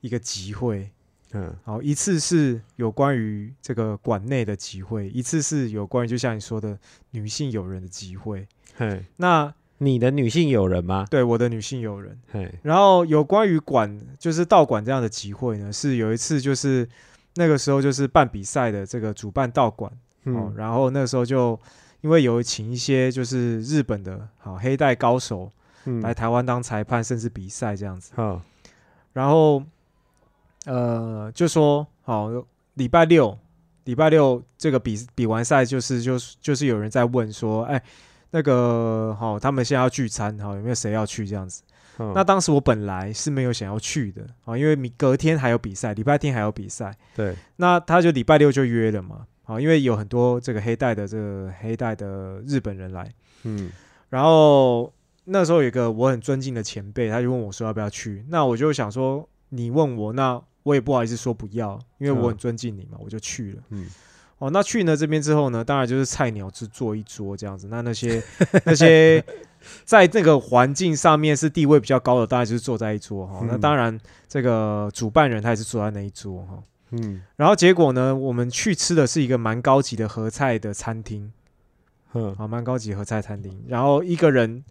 一个集会。嗯好，一次是有关于这个馆内的集会，一次是有关于就像你说的女性友人的集会。嘿，那你的女性友人吗？对我的女性友人，嘿，然后有关于馆就是道馆这样的集会呢，是有一次就是那个时候就是办比赛的这个主办道馆哦，嗯然后那个时候就因为有请一些就是日本的好黑带高手嗯来台湾当裁判，甚至比赛这样子。好，然后呃就说好礼拜六礼拜六这个比比完赛就是就是就是有人在问说，哎，那个好他们现在要聚餐，好有没有谁要去这样子？那那当时我本来是没有想要去的啊，因为明隔天还有比赛，礼拜天还有比赛。对，那他就礼拜六就约了嘛，啊，因为有很多这个黑带的这个黑带的日本人来，嗯然后那时候有一个我很尊敬的前辈，他就问我说要不要去，那我就想说你问我，那我也不好意思说不要，因为我很嗯尊敬你嘛，我就去了。嗯。哦，那去呢这边之后呢，当然就是菜鸟只坐一桌这样子。那那些 那些在那个环境上面是地位比较高的，当然就是坐在一桌哈、那嗯当然，这个主办人他也是坐在那一桌哈、嗯。然后结果呢，我们去吃的是一个蛮高级的合菜的餐厅。嗯。啊，蛮高级的合菜餐厅。然后一个人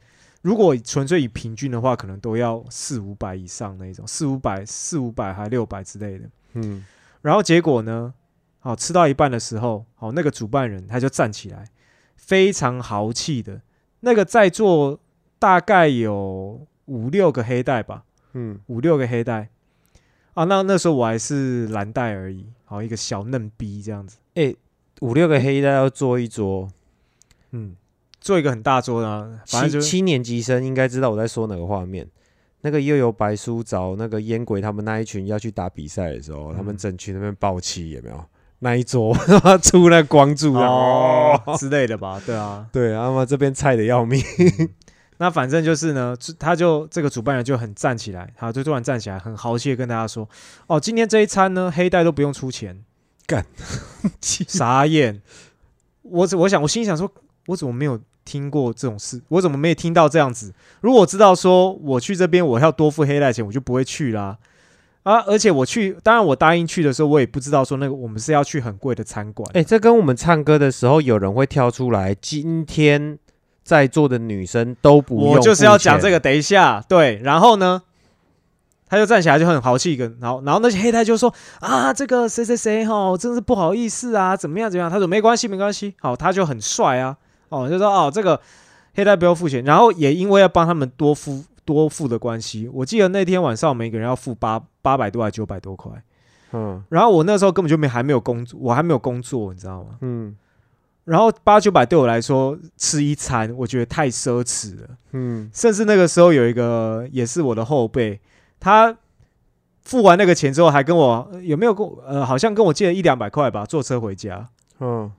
如果纯粹以平均的话，可能都要四五百以上那一种，四五百、四五百还六百之类的。嗯。然后结果呢，好吃到一半的时候，好那个主办人他就站起来，非常豪气的，那个在座大概有五六个黑带吧，嗯。五六个黑带。啊，那那时候我还是蓝带而已，好一个小嫩逼这样子，哎，五六个黑带要坐一桌，嗯，做一个很大桌的、啊，反正就七七年级生应该知道我在说哪个画面。那个又有白书找那个烟鬼他们那一群要去打比赛的时候，他们嗯整群那边爆气有没有？那一桌 出那光柱哦 哦，之类的吧，对啊，对，他妈这边菜的要命。那反正就是呢，他就这个主办人就很站起来，他就突然站起来，很豪气的跟大家说：“哦，今天这一餐呢，黑带都不用出钱。”干，傻眼！我怎我想，我心里想说，我怎么没有听过这种事？我怎么没有听到这样子？如果我知道说我去这边我要多付黑带钱，我就不会去啦。啊，而且我去，当然我答应去的时候，我也不知道说那个我们是要去很贵的餐馆。哎、这跟我们唱歌的时候，有人会跳出来，今天在座的女生都不用我就是要讲这个，等一下，对，然后呢，他就站起来就很豪气，跟然后然后那些黑带就说啊，这个谁谁谁哈，真是不好意思啊，怎么样怎么样？他说没关系没关系，好，他就很帅啊，哦，就说哦这个黑带不要付钱，然后也因为要帮他们多付多付的关系，我记得那天晚上每个人要付八八百多还九百多块，嗯然后我那时候根本就没还没有工作，我还没有工作，你知道吗？嗯然后八九百对我来说吃一餐，我觉得太奢侈了。嗯甚至那个时候有一个也是我的后辈，他付完那个钱之后，还跟我呃有没有跟我呃，好像跟我借了一两百块吧，坐车回家。嗯，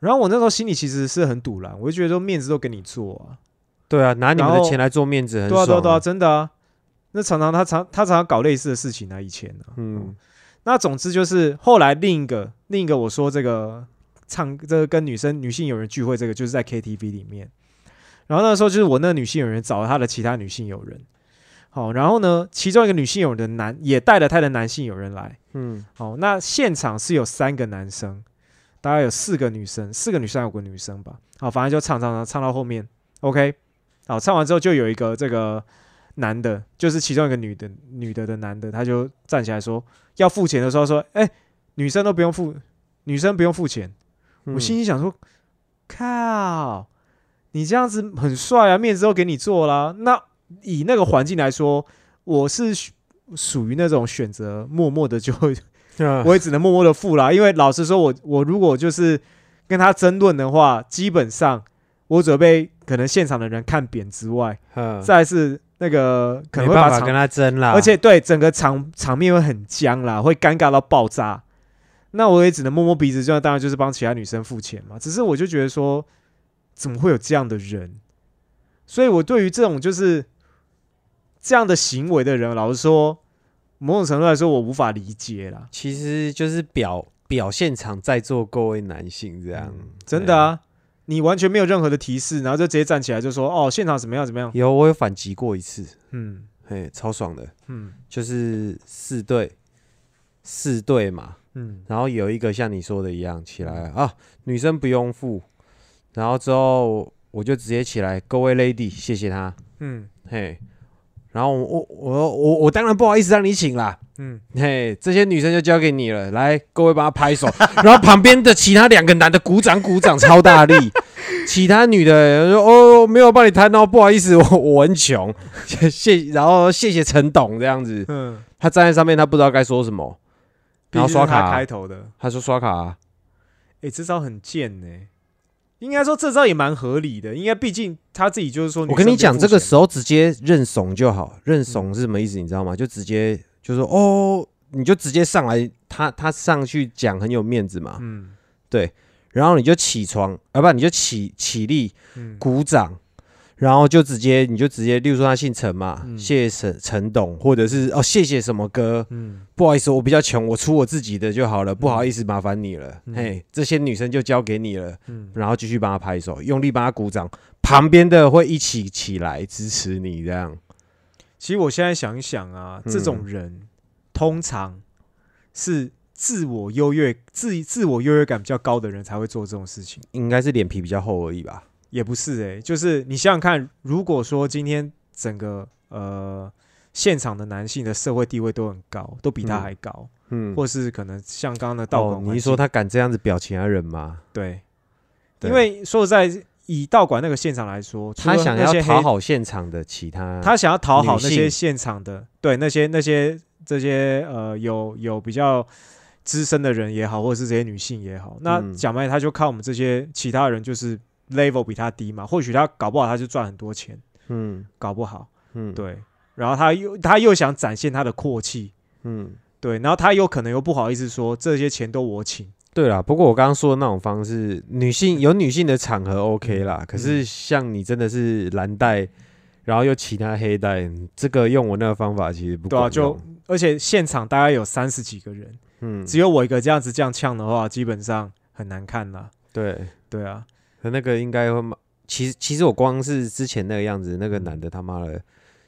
然后我那时候心里其实是很堵然，我就觉得说面子都给你做啊，对啊，拿你们的钱来做面子很对啊，爽、对啊，对啊，真的啊。那常常他常他常常搞类似的事情啊，以前啊，嗯。那总之就是后来另一个另一个我说这个唱这个跟女生女性友人聚会，这个就是在 KTV 里面。然后那时候就是我那个女性友人找了她的其他女性友人，好，然后呢，其中一个女性友人的男也带了他的男性友人来，嗯。好，那现场是有三个男生，大概有四个女生，四个女生有个女生吧，好，反正就唱唱唱唱到后面，OK，好，唱完之后就有一个这个男的，就是其中一个女的女的的男的，他就站起来说要付钱的时候说，哎、女生都不用付，女生不用付钱，嗯。我心里想说，靠，你这样子很帅啊，面子都给你做啦。那以那个环境来说，我是属属于那种选择默默的就我也只能默默的付啦。因为老实说我，我如果就是跟他争论的话，基本上我准备可能现场的人看扁之外，嗯再是那个可能会把跟他争啦，而且对整个场场面会很僵啦，会尴尬到爆炸。那我也只能摸摸鼻子，就当然就是帮其他女生付钱嘛。只是我就觉得说，怎么会有这样的人？所以我对于这种就是这样的行为的人，老实说，某种程度来说，我无法理解啦。其实就是表表现场在座各位男性这样，真的啊，你完全没有任何的提示，然后就直接站起来就说：“哦，现场怎么样怎么样对。有我有反击过一次，？”嗯嘿，超爽的，嗯就是四队四队嘛，嗯然后有一个像你说的一样起来啊，女生不用付，然后之后我就直接起来，各位 lady，谢谢他，嗯嘿，然后我我我我我当然不好意思让你请啦，嗯，嘿，这些女生就交给你了，来，各位帮她拍手，然后旁边的其他两个男的鼓掌鼓掌超大力，其他女的说哦没有帮你谈哦，不好意思，我我很穷，谢 谢，然后谢谢陈董这样子，嗯，他站在上面他不知道该说什么，然后刷卡啊。开头的。他说刷卡、啊，哎、这招很贱呢、应该说这招也蛮合理的，应该毕竟他自己就是说，我跟你讲，这个时候，直接认怂就好。认怂是什么意思？你知道吗？就直接就说哦，你就直接上来，他他上去讲很有面子嘛。嗯然后你就起床，啊不，你就起起立嗯鼓掌，然后就直接你就直接，例如说他姓陈嘛，嗯谢谢陈陈董，或者是哦谢谢什么哥，嗯不好意思，我比较穷，我出我自己的就好了，不好意思麻烦你了。嗯嘿，这些女生就交给你了。嗯，然后继续帮他拍手，用力帮他鼓掌，旁边的会一起起来支持你，这样。其实我现在想一想啊，嗯这种人通常是自我优越、自自我优越感比较高的人才会做这种事情，应该是脸皮比较厚而已吧。也不是诶、就是你想想看，如果说今天整个呃现场的男性的社会地位都很高，都比他嗯还高，嗯，或是可能像刚刚的道哦馆，环你一说他敢这样子表情他人吗？对，对因为说实在，以道馆那个现场来说，他想要讨好现场的其他，他想要讨好那些现场的，对那些那些这些呃有有比较资深的人也好，或者是这些女性也好，那嗯讲白了他就靠我们这些其他人就是 level 比他低嘛，或许他搞不好他就赚很多钱，嗯搞不好嗯，，对，然后他又他又想展现他的阔气。嗯，对，然后他有可能又不好意思说这些钱都我请，对啦。不过我刚刚说的那种方式，女性有女性的场合 OK 啦，可嗯是像你真的是蓝带，然后又其他黑带，这个用我那个方法其实不对啊，就。而且现场大概有三十几个人，嗯，只有我一个这样子这样呛的话，基本上很难看啦。对。对啊，可那个应该会骂，其实其实我光是之前那个样子，那个男的他妈的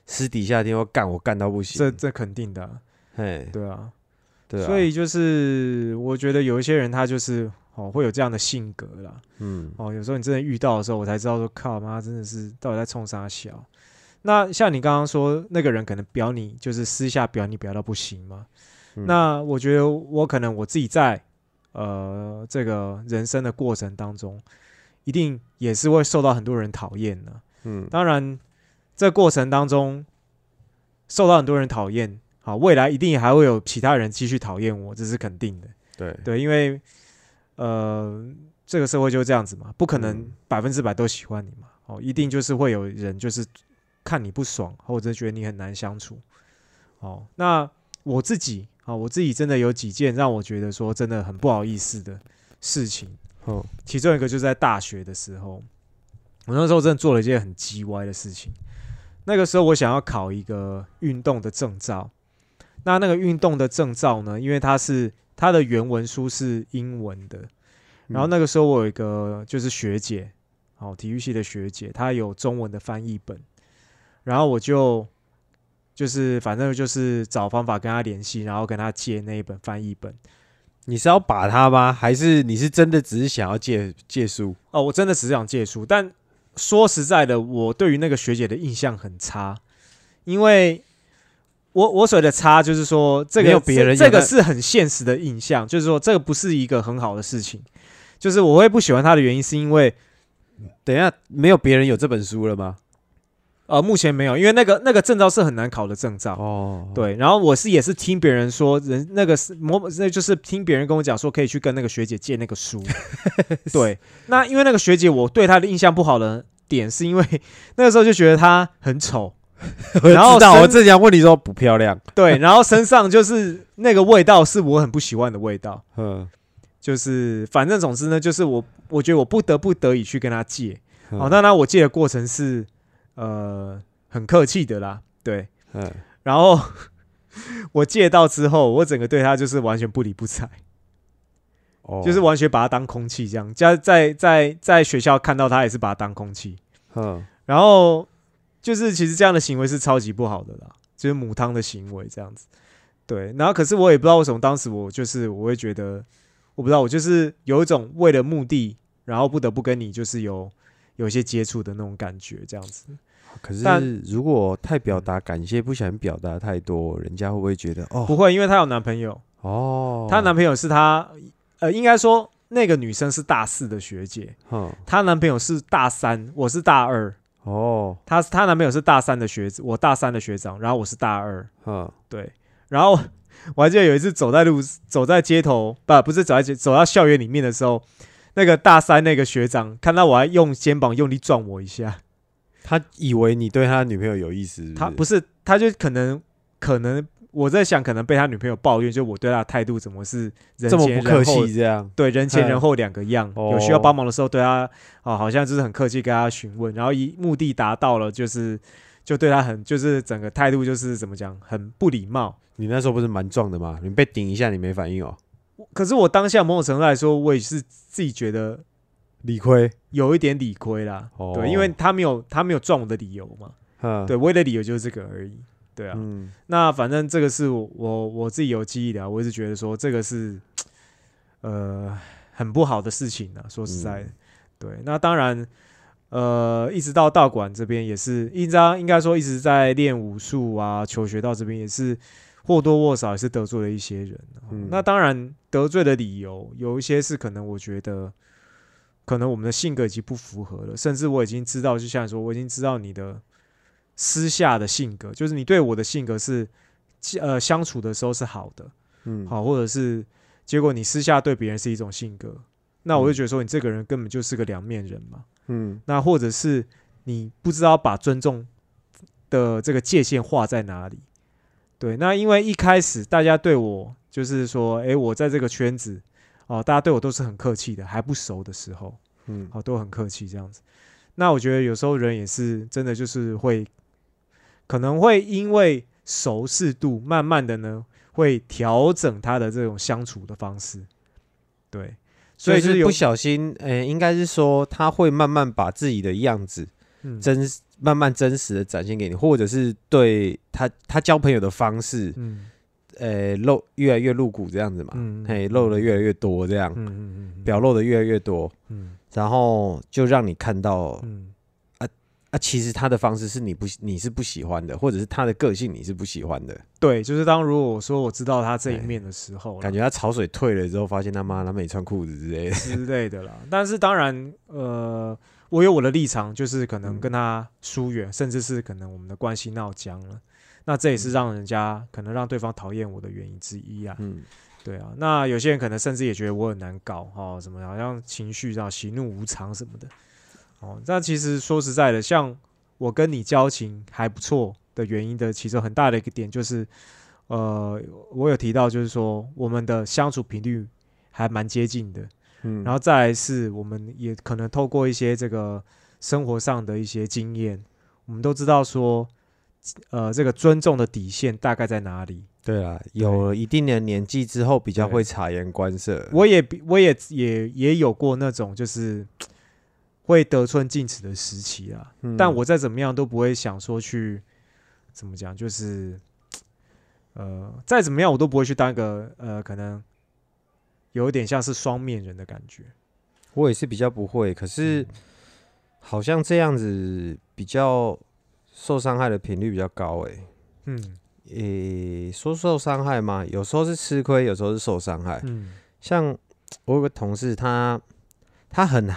私底下听说干我干到不行，这这肯定的啊、嘿，对啊，对啊，所以就是我觉得有一些人他就是哦会有这样的性格啦。嗯，哦，有时候你真的遇到的时候，我才知道说靠妈真的是到底在冲啥小。那像你刚刚说那个人可能表你就是私下表你表到不行嘛，嗯那我觉得我可能我自己在呃这个人生的过程当中，一定也是会受到很多人讨厌的。嗯，当然，这过程当中受到很多人讨厌，好，未来一定还会有其他人继续讨厌我，这是肯定的。对，对，因为呃，这个社会就是这样子嘛，不可能嗯百分之百都喜欢你嘛，哦，一定就是会有人就是看你不爽，或者觉得你很难相处。哦，那我自己啊、我自己真的有几件让我觉得说真的很不好意思的事情，哦，其中一个就是在大学的时候，我那时候真的做了一件很鸡歪的事情。那个时候我想要考一个运动的证照，那那个运动的证照呢，因为它是它的原文书是英文的，然后那个时候我有一个就是学姐，哦，体育系的学姐，她有中文的翻译本，然后我就就是反正就是找方法跟她联系，然后跟她借那一本翻译本。你是要把他吗？还是你是真的只是想要借借书？哦，我真的只是想借书，但说实在的，我对于那个学姐的印象很差，因为我我所谓的差，就是说这个有别人这这个是很现实的印象，就是说这个不是一个很好的事情。就是我会不喜欢她的原因，是因为等一下，没有别人有这本书了吗？呃目前没有，因为那个那个证照是很难考的证照。哦，对，然后我是也是听别人说，人那个是某那就是听别人跟我讲说，可以去跟那个学姐借那个书。对，那因为那个学姐，我对她的印象不好的点，是因为 那个时候就觉得她很丑，我然后知道，身我正想问你说不漂亮，对，然后身上就是那个味道是我很不喜欢的味道，嗯，就是反正总之呢，就是我我觉得我不得不得已去跟她借。嗯好、那那我借的过程是呃很客气的啦，对，嗯，然后 我借到之后，我整个对他就是完全不理不睬。哦，就是完全把他当空气这样，在在在在学校看到他也是把他当空气，嗯，然后就是其实这样的行为是超级不好的啦，就是母汤的行为这样子。对，然后可是我也不知道为什么当时我就是我会觉得，我不知道我就是有一种为了目的，然后不得不跟你就是有有一些接触的那种感觉这样子。可但是如果太表达感谢，不想表达太多，人家会不会觉得哦。不会，因为她有男朋友，哦，她男朋友是她呃，应该说那个女生是大四的学姐，哼。她男朋友是大三，我是大二。哦，她她男朋友是大三的学子，我大三的学长，然后我是大二，嗯对，然后 我还记得有一次走在路走在街头，不不是走在街走到校园里面的时候，那个大三那个学长看到我还用肩膀用力撞我一下，他以为你对他女朋友有意思是不是，他不是他就可能可能我在想，可能被他女朋友抱怨，就我对他的态度怎么是人这么前不客后气，这样，对人前人嗯后两个样，哦有需要帮忙的时候对他啊、好像就是很客气跟他询问，然后一目的达到了，就是就对他很就是整个态度就是怎么讲，很不礼貌。你那时候不是蛮壮的吗？你被顶一下，你没反应哦，可是我当下某种程度来说，我也是自己觉得理亏，有一点理亏啦，哦。对，因为他没有他没有撞我的理由嘛，嗯，对，唯一的理由就是这个而已，对啊。嗯，那反正这个是我我我自己有记忆的啊、我一直觉得说这个是 呃很不好的事情啊，说实在的，对。那当然，呃，一直到道馆这边也是，一直应该说一直在练武术啊，求学到这边也是或多或少也是得罪了一些人啊、嗯。那当然得罪的理由有一些是可能我觉得。可能我们的性格已经不符合了，甚至我已经知道，就像你说，我已经知道你的私下的性格，就是你对我的性格是呃相处的时候是好的，嗯，好，或者是结果你私下对别人是一种性格，那我就觉得说你这个人根本就是个两面人嘛。嗯，那或者是你不知道把尊重的这个界限画在哪里。对，那因为一开始大家对我就是说，诶，我在这个圈子哦，大家对我都是很客气的，还不熟的时候，嗯，哦，都很客气这样子。那我觉得有时候人也是真的就是会，可能会因为熟视度，慢慢的呢会调整他的这种相处的方式。对，所以就是不小心，呃，应该是说他会慢慢把自己的样子嗯真实慢慢真实的展现给你，或者是对他他交朋友的方式，嗯呃露越来越露骨这样子嘛，嗯嘿，露的越来越多这样，嗯嗯嗯表露的越来越多，嗯然后就让你看到嗯啊，其实他的方式是你不你是不喜欢的，或者是他的个性你是不喜欢的，对，就是当如果我说我知道他这一面的时候，感觉他潮水退了之后，发现他妈他没穿裤子之类的，之类的啦。但是当然，呃，我有我的立场，就是可能嗯跟他疏远，甚至是可能我们的关系闹僵了。那这也是让人家可能让对方讨厌我的原因之一啊。嗯，对啊，那有些人可能甚至也觉得我很难搞哦，什么好像情绪上喜怒无常什么的。哦，那其实说实在的，像我跟你交情还不错的原因的其中很大的一个点就是，呃，我有提到就是说我们的相处频率还蛮接近的。嗯然后再来是我们也可能透过一些这个生活上的一些经验，我们都知道说，呃，这个尊重的底线大概在哪里。对啊，有了一定的年纪之后，比较会察言观色。我也我也也也有过那种就是会得寸进尺的时期啊，嗯但我再怎么样都不会想说去怎么讲，就是呃，再怎么样我都不会去当一个呃，可能有一点像是双面人的感觉。我也是比较不会，可是好像这样子比较受伤害的频率比较高诶、嗯。诶、说受伤害吗？有时候是吃亏，有时候是受伤害。嗯。像我有个同事，他他很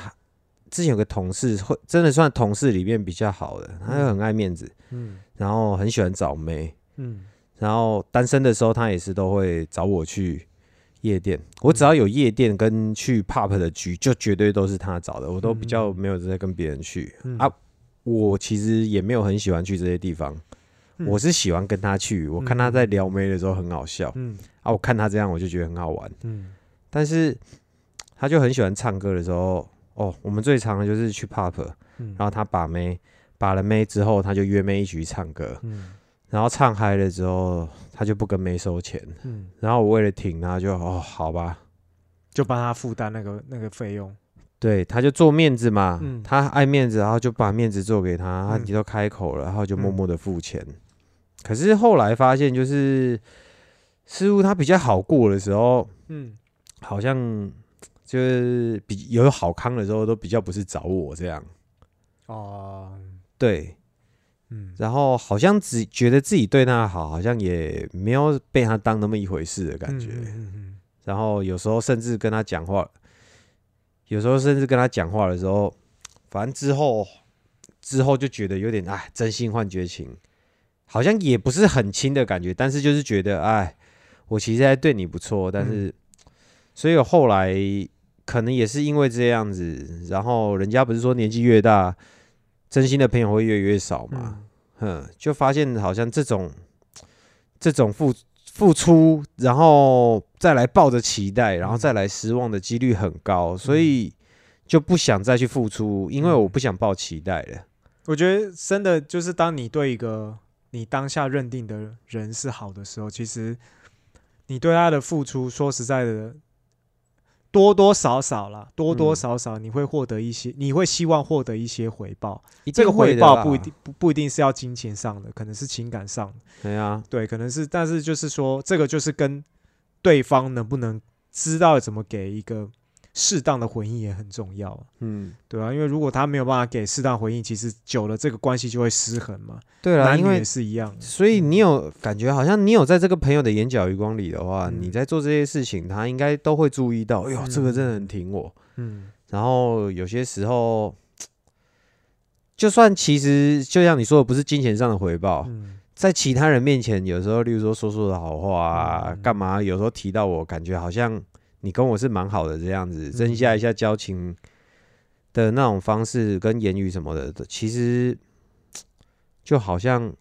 之前有个同事会真的算同事里面比较好的，他又很爱面子，嗯。然后很喜欢找妹，嗯。然后单身的时候他也是都会找我去夜店。我只要有夜店跟去 pub 的局，就绝对都是他找的，我都比较没有在跟别人去、嗯。啊。我其实也没有很喜欢去这些地方，嗯。我是喜欢跟他去。我看他在撩妹的时候很好笑、嗯。啊，我看他这样我就觉得很好玩。嗯。但是他就很喜欢唱歌的时候，哦，我们最常的就是去 pub，嗯。然后他把妹把了妹之后，他就约妹一起去唱歌，嗯。然后唱嗨了之后，他就不跟妹收钱，嗯，然后我为了挺他就哦好吧，就帮他负担那个那个费用。对，他就做面子嘛，嗯。他爱面子，然后就把面子做给他，他嗯你都开口了，然后就默嗯。默的付钱。可是后来发现，就是似乎他比较好过的时候，嗯。好像就是比有好康的时候，都比较不是找我这样。哦。对，嗯。然后好像只觉得自己对他好，好像也没有被他当那么一回事的感觉。嗯嗯。然后有时候甚至跟他讲话，有时候甚至跟他讲话的时候，反正之后之后就觉得有点哎，真心换绝情，好像也不是很亲的感觉，但是就是觉得哎，我其实还对你不错，但是、所以后来可能也是因为这样子，然后人家不是说年纪越大，真心的朋友会越来越少嘛，哼嗯，就发现好像这种这种付付出，然后再来抱着期待，然后再来失望的几率很高，所以就不想再去付出，因为我不想抱期待了。我觉得真的就是当你对一个你当下认定的人是好的时候，其实你对他的付出，说实在的，多多少少啦，多多嗯少少你会获得一些，你会希望获得一些回报。这个回报不一定，不不一定是要金钱上的，可能是情感上的，对啊，对，可能是，但是就是说，这个就是跟对方能不能知道怎么给一个适当的回应也很重要啊。嗯，对啊，因为如果他没有办法给适当回应，其实久了这个关系就会失衡嘛。对啊，因为也是一样。所以你有感觉，好像你有在这个朋友的眼角余光里的话，嗯你在做这些事情，他应该都会注意到。哎呦，嗯这个真的很挺我。嗯然后有些时候，就算其实就像你说的，不是金钱上的回报，嗯在其他人面前，有时候，例如说说说的好话啊，嗯干嘛？有时候提到我，感觉好像你跟我是蛮好的这样子，增加一下交情的那种方式跟言语什么的，其实就好像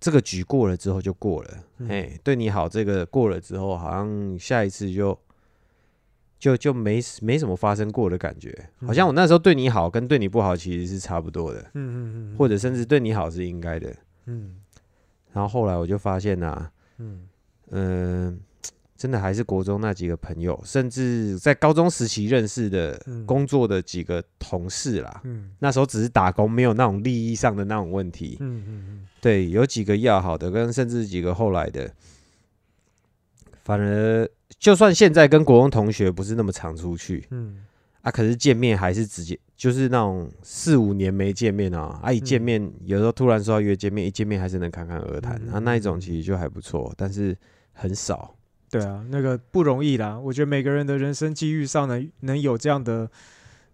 这个局过了之后就过了，对你好，这个过了之后，好像下一次就就就没没什么发生过的感觉，好像我那时候对你好跟对你不好其实是差不多的，嗯嗯嗯，或者甚至对你好是应该的。嗯然后后来我就发现呐、嗯嗯、真的还是国中那几个朋友，甚至在高中时期认识的、嗯工作的几个同事啦。嗯那时候只是打工，没有那种利益上的那种问题。嗯嗯对，有几个要好的，跟甚至几个后来的，反而就算现在跟国中同学不是那么常出去嗯啊，可是见面还是直接就是那种四五年没见面啊，啊一见嗯面、有时候突然说要约见面，一见面还是能侃侃而谈、嗯啊，那一种其实就还不错，但是很少。对啊，那个不容易啦。我觉得每个人的人生机遇上能能有这样的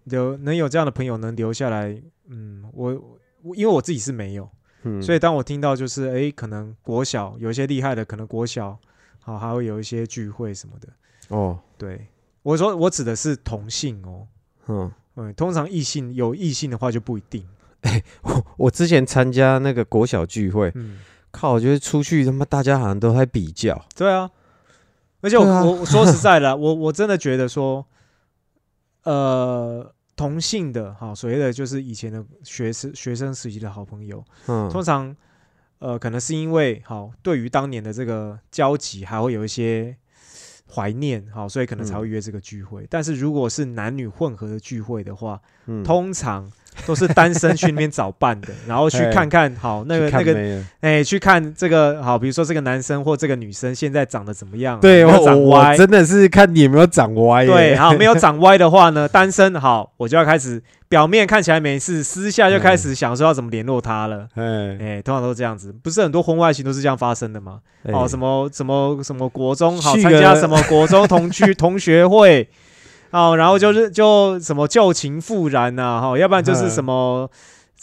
留，能有这样的朋友能留下来，嗯，我我因为我自己是没有，嗯，所以当我听到就是诶，可能国小有一些厉害的，可能国小好还会有一些聚会什么的。哦，对我说我指的是同性哦，嗯，嗯，通常异性有异性的话就不一定，哎我我之前参加那个国小聚会，嗯，靠，我觉得出去他妈大家好像都在比较，对啊，而且我、我说实在的，我我真的觉得说，呃，同性的哈，所谓的就是以前的学生学生时期的好朋友，嗯，通常呃可能是因为好对于当年的这个交集还会有一些怀念，好，所以可能才会约这个聚会。但是如果是男女混合的聚会的话，嗯通常都是单身去那边找伴的，然后去哎看看好那个那个哎、去看这个好，比如说这个男生或这个女生现在长得怎么样？对，有长歪。真的是看你有没有长歪耶。对，好，没有长歪的话呢，单身好，我就要开始表面看起来没事，私下就开始想说要怎么联络他了。哎，哎、通常都是这样子，不是很多婚外情都是这样发生的吗？哦，哎什么什么什么国中好参加什么国中同居 同学会，哦，然后就是就什么旧情复燃呐、哈、要不然就是嗯。什么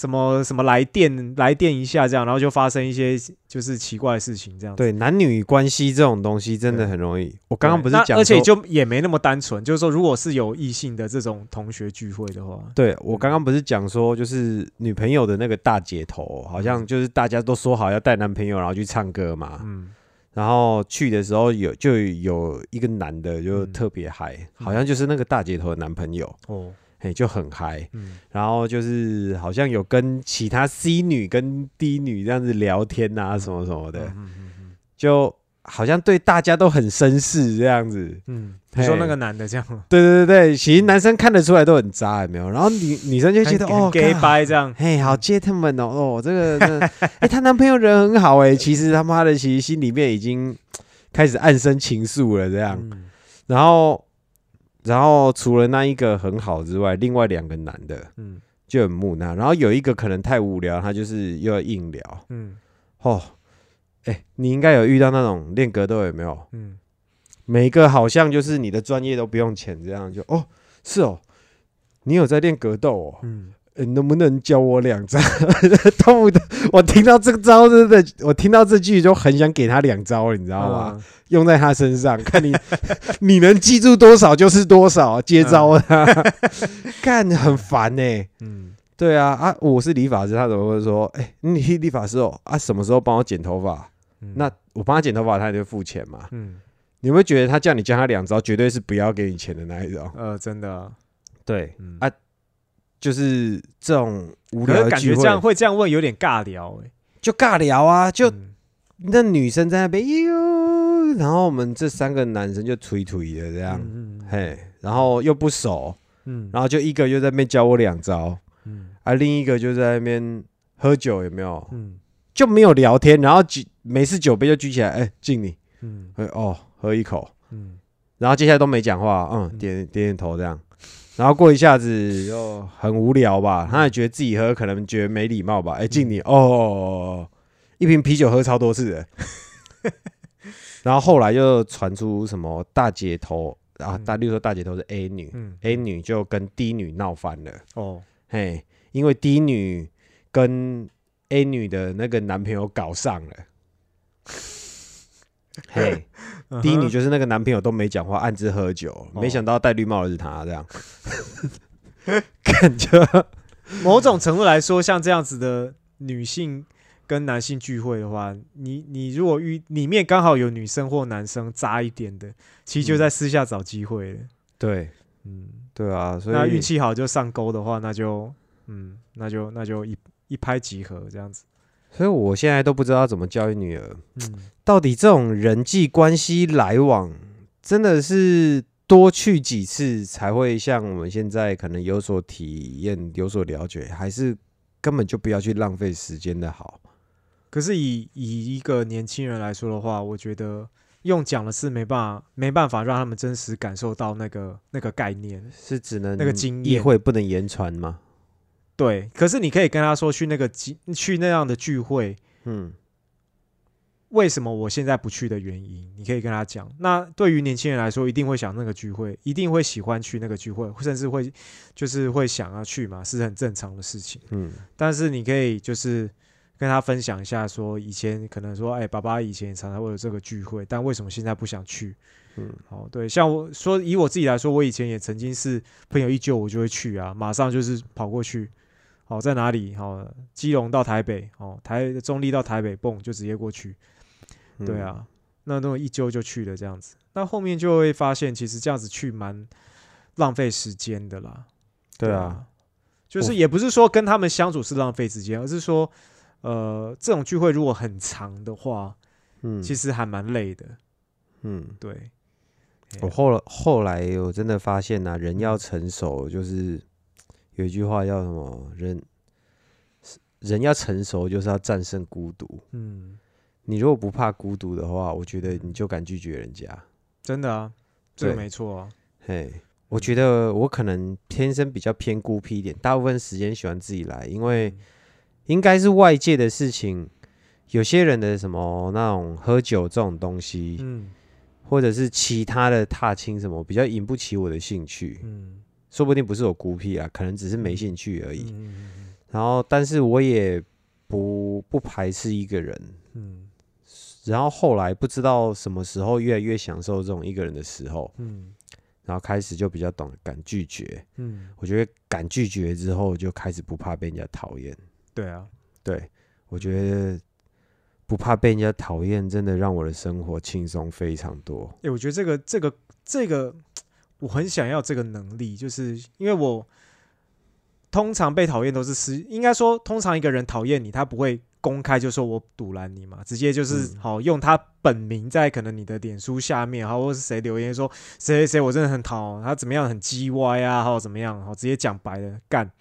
什么什么来电来电一下这样，然后就发生一些就是奇怪的事情这样子。对男女关系这种东西真的很容易。我对，刚刚不是讲而且就也没那么单纯，就是说如果是有异性的这种同学聚会的话，对我刚刚不是讲说，就是女朋友的那个大姐头，好像就是大家都说好要带男朋友，然后去唱歌嘛。嗯。然后去的时候有就有一个男的就嗯。特别嗨，好像就是那个大姐头的男朋友，哦嘿，就很嗨。嗯然后就是好像有跟其他 C 女跟 D 女这样子聊天啊，什么什么的，嗯嗯嗯就好像对大家都很绅士这样子。嗯，你说那嘿个男的这样，对对对对，其实男生看得出来都很渣，有没有？然后女女生就觉得哦 gay 干掰这样，嘿，好接他们哦，哦，这个，这个哎、她男朋友人很好哎，其实他妈的，其实心里面已经开始暗生情愫了，这样。嗯然后，然后除了那一个很好之外，另外两个男的嗯。就很木讷，然后有一个可能太无聊，他就是又要硬聊。嗯。哦。哎、你应该有遇到那种练格斗有没有？嗯。每一个好像就是你的专业都不用钱，这样就哦，是哦，你有在练格斗哦，嗯，呃能不能教我两招？痛我听到这个招真的，我听到这句就很想给他两招，你知道吗？嗯？用在他身上，看你 你能记住多少就是多少，接招啊！干很烦呢、嗯对啊啊，我是理发师，他怎么会说？哎、你理发师哦啊，什么时候帮我剪头发？嗯，那我帮他剪头发，他也就付钱嘛。嗯你会觉得他叫你教他两招，绝对是不要给你钱的那一种。呃，真的啊，对，嗯啊就是这种无聊的，感觉这样会这样问有点尬聊哎，就尬聊啊，就嗯。那女生在那边哟，然后我们这三个男生就推推的这样，嗯嗯嘿，然后又不熟，嗯。然后就一个又在那边教我两招，嗯。啊，另一个就在那边喝酒，有没有？嗯。就没有聊天，然后举每次酒杯就举起来，哎、敬你，嗯。哎哦，喝一口，嗯。然后接下来都没讲话，嗯，嗯。点点点头这样，然后过一下子 就很无聊吧，他也觉得自己喝可能觉得没礼貌吧，哎、敬你，哦，一瓶啤酒喝超多次的，然后后来又传出什么大姐头啊，嗯大，例如说大姐头是 A 女、嗯 a 女就跟 D 女闹翻了。哦嘿，因为 D 女跟 A 女的那个男朋友搞上了，嘿第一女就是那个男朋友都没讲话，暗自喝酒，哦。没想到戴绿帽的是他，这样，感觉某种程度来说，像这样子的女性跟男性聚会的话，你你如果遇里面刚好有女生或男生渣一点的，其实就在私下找机会了。对。嗯，对啊，所以那运气好就上钩的话，那就嗯，那就那就一一拍即合这样子。所以我现在都不知道怎么教育女儿，嗯到底这种人际关系来往真的是多去几次才会像我们现在可能有所体验、有所了解，还是根本就不要去浪费时间的好？可是以以一个年轻人来说的话，我觉得用讲的是没办法没办法让他们真实感受到那个那个概念。是只能那个经议验会不能言传吗？对，可是你可以跟他说去那个集去那样的聚会，嗯为什么我现在不去的原因，你可以跟他讲。那对于年轻人来说，一定会想那个聚会，一定会喜欢去那个聚会，甚至会就是会想要去嘛，是很正常的事情。嗯但是你可以就是跟他分享一下，说以前可能说，哎，爸爸以前常常会有这个聚会，但为什么现在不想去？嗯，哦，对，像我说以我自己来说，我以前也曾经是朋友一揪我就会去啊，马上就是跑过去。好、在哪里？好、基隆到台北，哦，台中立到台北，蹦就直接过去。嗯对，啊，那那种一揪就去了这样子。那后面就会发现，其实这样子去蛮浪费时间的啦。对啊，，就是也不是说跟他们相处是浪费时间，而是说，呃，这种聚会如果很长的话，嗯，其实还蛮累的。嗯，对，我后来后来我真的发现呐、人要成熟，就是有一句话叫什么？人人要成熟，就是要战胜孤独。嗯，你如果不怕孤独的话，我觉得你就敢拒绝人家。真的啊，这个对没错啊。嘿，我觉得我可能天生比较偏孤僻一点，大部分时间喜欢自己来，因为应该是外界的事情，有些人的什么那种喝酒这种东西，嗯或者是其他的踏青什么，比较引不起我的兴趣。嗯说不定不是我孤僻啊，可能只是没兴趣而嗯已。嗯然后，但是我也不不排斥一个人。嗯然后后来不知道什么时候越来越享受这种一个人的时候，嗯然后开始就比较懂敢拒绝。嗯，我觉得敢拒绝之后，就开始不怕被人家讨厌。对啊，对我觉得不怕被人家讨厌，真的让我的生活轻松非常多。哎、我觉得这个这个这个，我很想要这个能力，就是因为我通常被讨厌都是私，应该说，通常一个人讨厌你，他不会公开就说我堵拦你嘛，直接就是、嗯好用他本名在可能你的脸书下面，好或是谁留言说谁谁谁我真的很讨他怎么样很鸡歪啊，或怎么样，好直接讲白了干。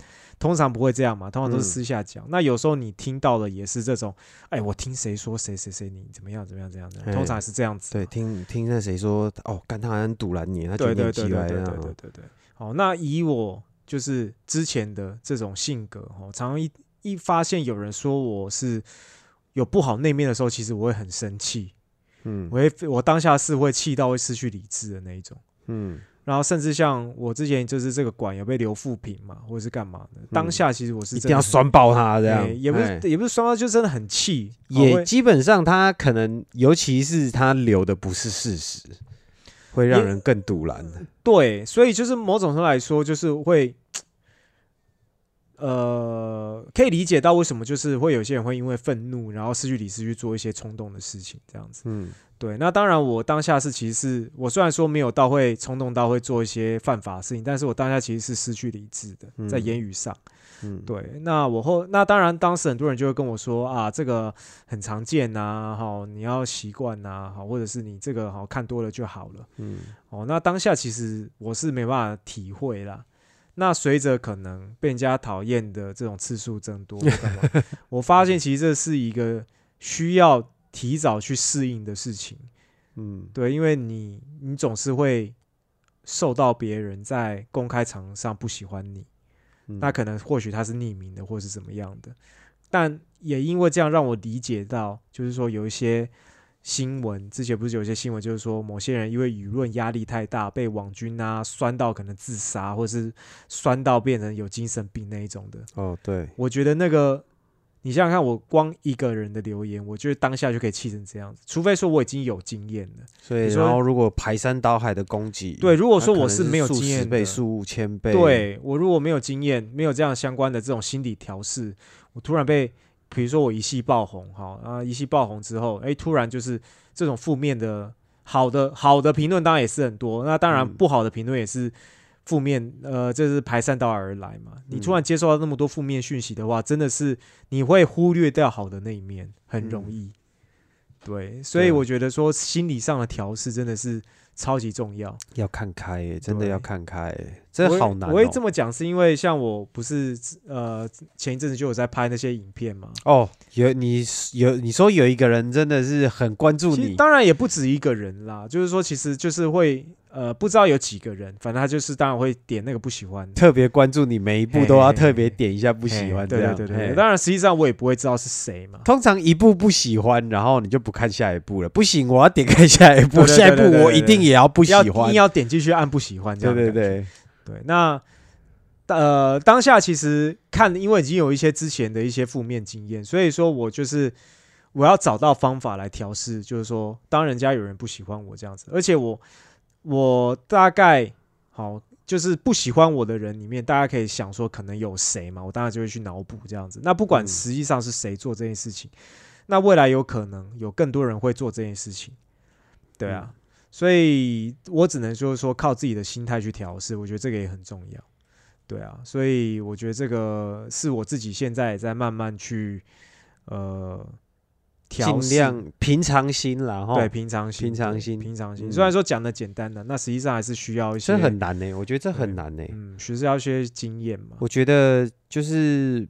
通常不会这样嘛，通常都是嗯私下讲。那有时候你听到的也是这种，哎，我听谁说谁谁谁你怎么样怎么样怎么样的，通常是这样子嘛。对，听听那谁说哦，干他好像堵拦你，他觉得你很鸡对。对对对。好，那以我就是之前的这种性格，哦，常常一一发现有人说我是有不好那面的时候，其实我会很生气，嗯我会我当下是会气到会失去理智的那一种。嗯然后甚至像我之前就是这个馆有被留负评嘛，或者是干嘛的，当下其实我是嗯一定要酸爆他这样哎，也不哎是也不是双爆，就真的很气，也基本上他可能，尤其是他留的不是事实，会让人更堵拦的。对，所以就是某种程度来说，就是会，呃，可以理解到为什么就是会有些人会因为愤怒，然后失去理智去做一些冲动的事情，这样子。嗯对，那当然，我当下是其实是我虽然说没有到会冲动到会做一些犯法的事情，但是我当下其实是失去理智的，在嗯言语上。嗯，对，那我后那当然，当时很多人就会跟我说啊，这个很常见呐，好，你要习惯呐，好，或者是你这个好看多了就好了。嗯哦，那当下其实我是没办法体会啦。那随着可能被人家讨厌的这种次数增多，我发现其实这是一个需要提早去适应的事情。嗯。对，因为你你总是会受到别人在公开场合上不喜欢你，嗯。那可能或许他是匿名的，或是怎么样的，但也因为这样让我理解到，就是说有一些新闻，之前不是有一些新闻，就是说某些人因为舆论压力太大，被网军啊酸到可能自杀，或是酸到变成有精神病那一种的。哦对，我觉得那个，你想想看，我光一个人的留言，我觉得当下就可以气成这样子，除非说我已经有经验了。所以然后如果排山倒海的攻击，对如果说我是是没有经验倍、数千倍，，对我如果没有经验，没有这样相关的这种心理调试，我突然被，比如说我一系爆红，哈，啊一系爆红之后，哎，突然就是这种负面的，好的好的评论当然也是很多，那当然嗯不好的评论也是负面，呃，这是排山倒海而来嘛。你突嗯然接受到那么多负面讯息的话，真的是你会忽略掉好的那一面，很容易。对，所以我觉得说心理上的调试真的是超级重要。要看开耶，真的要看开这好难、哦。我会这么讲，是因为像我不是呃前一阵子就有在拍那些影片嘛。哦，有你有你说有一个人真的是很关注你，当然也不止一个人啦，就是说其实就是会呃不知道有几个人，反正他就是当然会点那个不喜欢。特别关注你每一步都要特别点一下不不喜欢。对对对对，当然实际上我也不会知道是谁嘛。通常一步不喜欢，然后你就不看下一步了。不行，我要点开下一步，下一步我一定也要不喜欢，一定。要点进去按不喜欢这对对。对，对，那呃当下其实看，因为已经有一些之前的一些负面经验，所以说我就是我要找到方法来调试，就是说当人家有人不喜欢我这样子，而且我我大概好。就是不喜欢我的人里面，大家可以想说可能有谁嘛，我当然就会去脑补这样子。那不管嗯实际上是谁做这件事情，那未来有可能有更多人会做这件事情，对啊。所以我只能就是说靠自己的心态去调试，我觉得这个也很重要。对啊，所以我觉得这个是我自己现在也在慢慢去呃尽量平常心啦，哈。对，平常心，平常心平常心。嗯虽然说讲的简单的，那实际上还是需要一些这很难呢、我觉得这很难呢、嗯，需要一些经验嘛。我觉得就是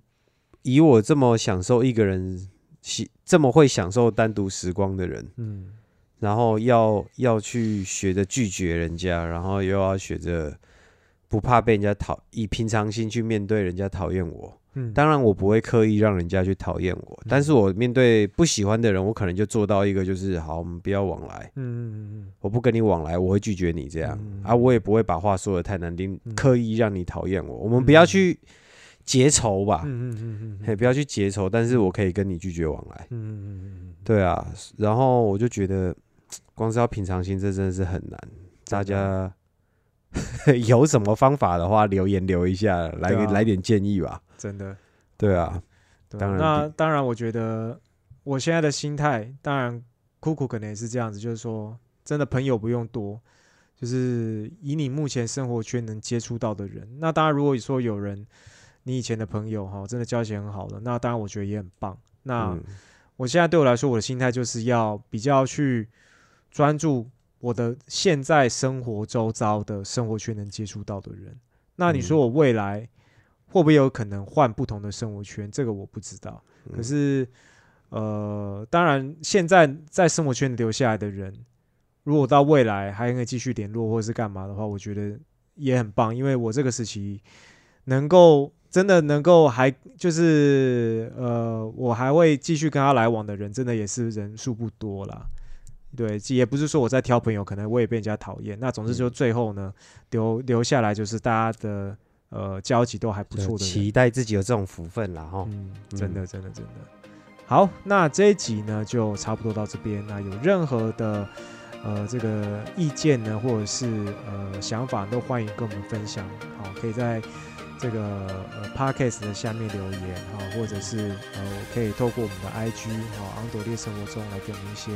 以我这么享受一个人喜这么会享受单独时光的人，嗯然后要要去学着拒绝人家，然后又要学着不怕被人家讨，以平常心去面对人家讨厌我。嗯，当然，我不会刻意让人家去讨厌我，但是我面对不喜欢的人，我可能就做到一个就是好，我们不要往来，嗯嗯嗯我不跟你往来，我会拒绝你这样、嗯啊，我也不会把话说的太难听，嗯。刻意让你讨厌我。我们不要去结仇吧，嗯嗯嗯嗯嘿，不要去结仇，但是我可以跟你拒绝往来。嗯嗯嗯对啊，然后我就觉得，光是要平常心，这真的是很难。大家 有什么方法的话，留言留一下，来个、对啊。来点建议吧。真的。对啊，对当然那当然，我觉得我现在的心态，当然酷酷可能也是这样子，就是说，真的朋友不用多，就是以你目前生活圈能接触到的人。那当然，如果说有人你以前的朋友哈，真的交情很好的，那当然我觉得也很棒。那、嗯我现在对我来说，我的心态就是要比较去专注我的现在生活周遭的生活圈能接触到的人。那你说嗯我未来会不会有可能换不同的生活圈？这个我不知道。嗯可是，呃，当然现在在生活圈留下来的人，如果到未来还可以继续联络或者是干嘛的话，我觉得也很棒，因为我这个时期能够真的能够还就是呃，我还会继续跟他来往的人，真的也是人数不多啦。对，也不是说我在挑朋友，可能我也被人家讨厌。那总之就最后呢，留留下来就是大家的呃交集都还不就错的。期待自己有这种福分啦，哈。嗯，真的，真的，真的。好，那这一集呢就差不多到这边。那有任何的呃这个意见呢，或者是呃想法，都欢迎跟我们分享。好，可以在这个呃 podcast 的下面留言哈，或者是呃可以透过我们的 IG 好昂朵烈生活中来给我们一些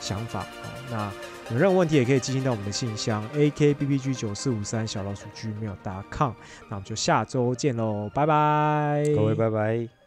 想法。好，那有任何问题也可以寄信到我们的信箱 akbbg 九四五三小老鼠 gmail.com。那我们就下周见喽，拜拜，各位拜拜。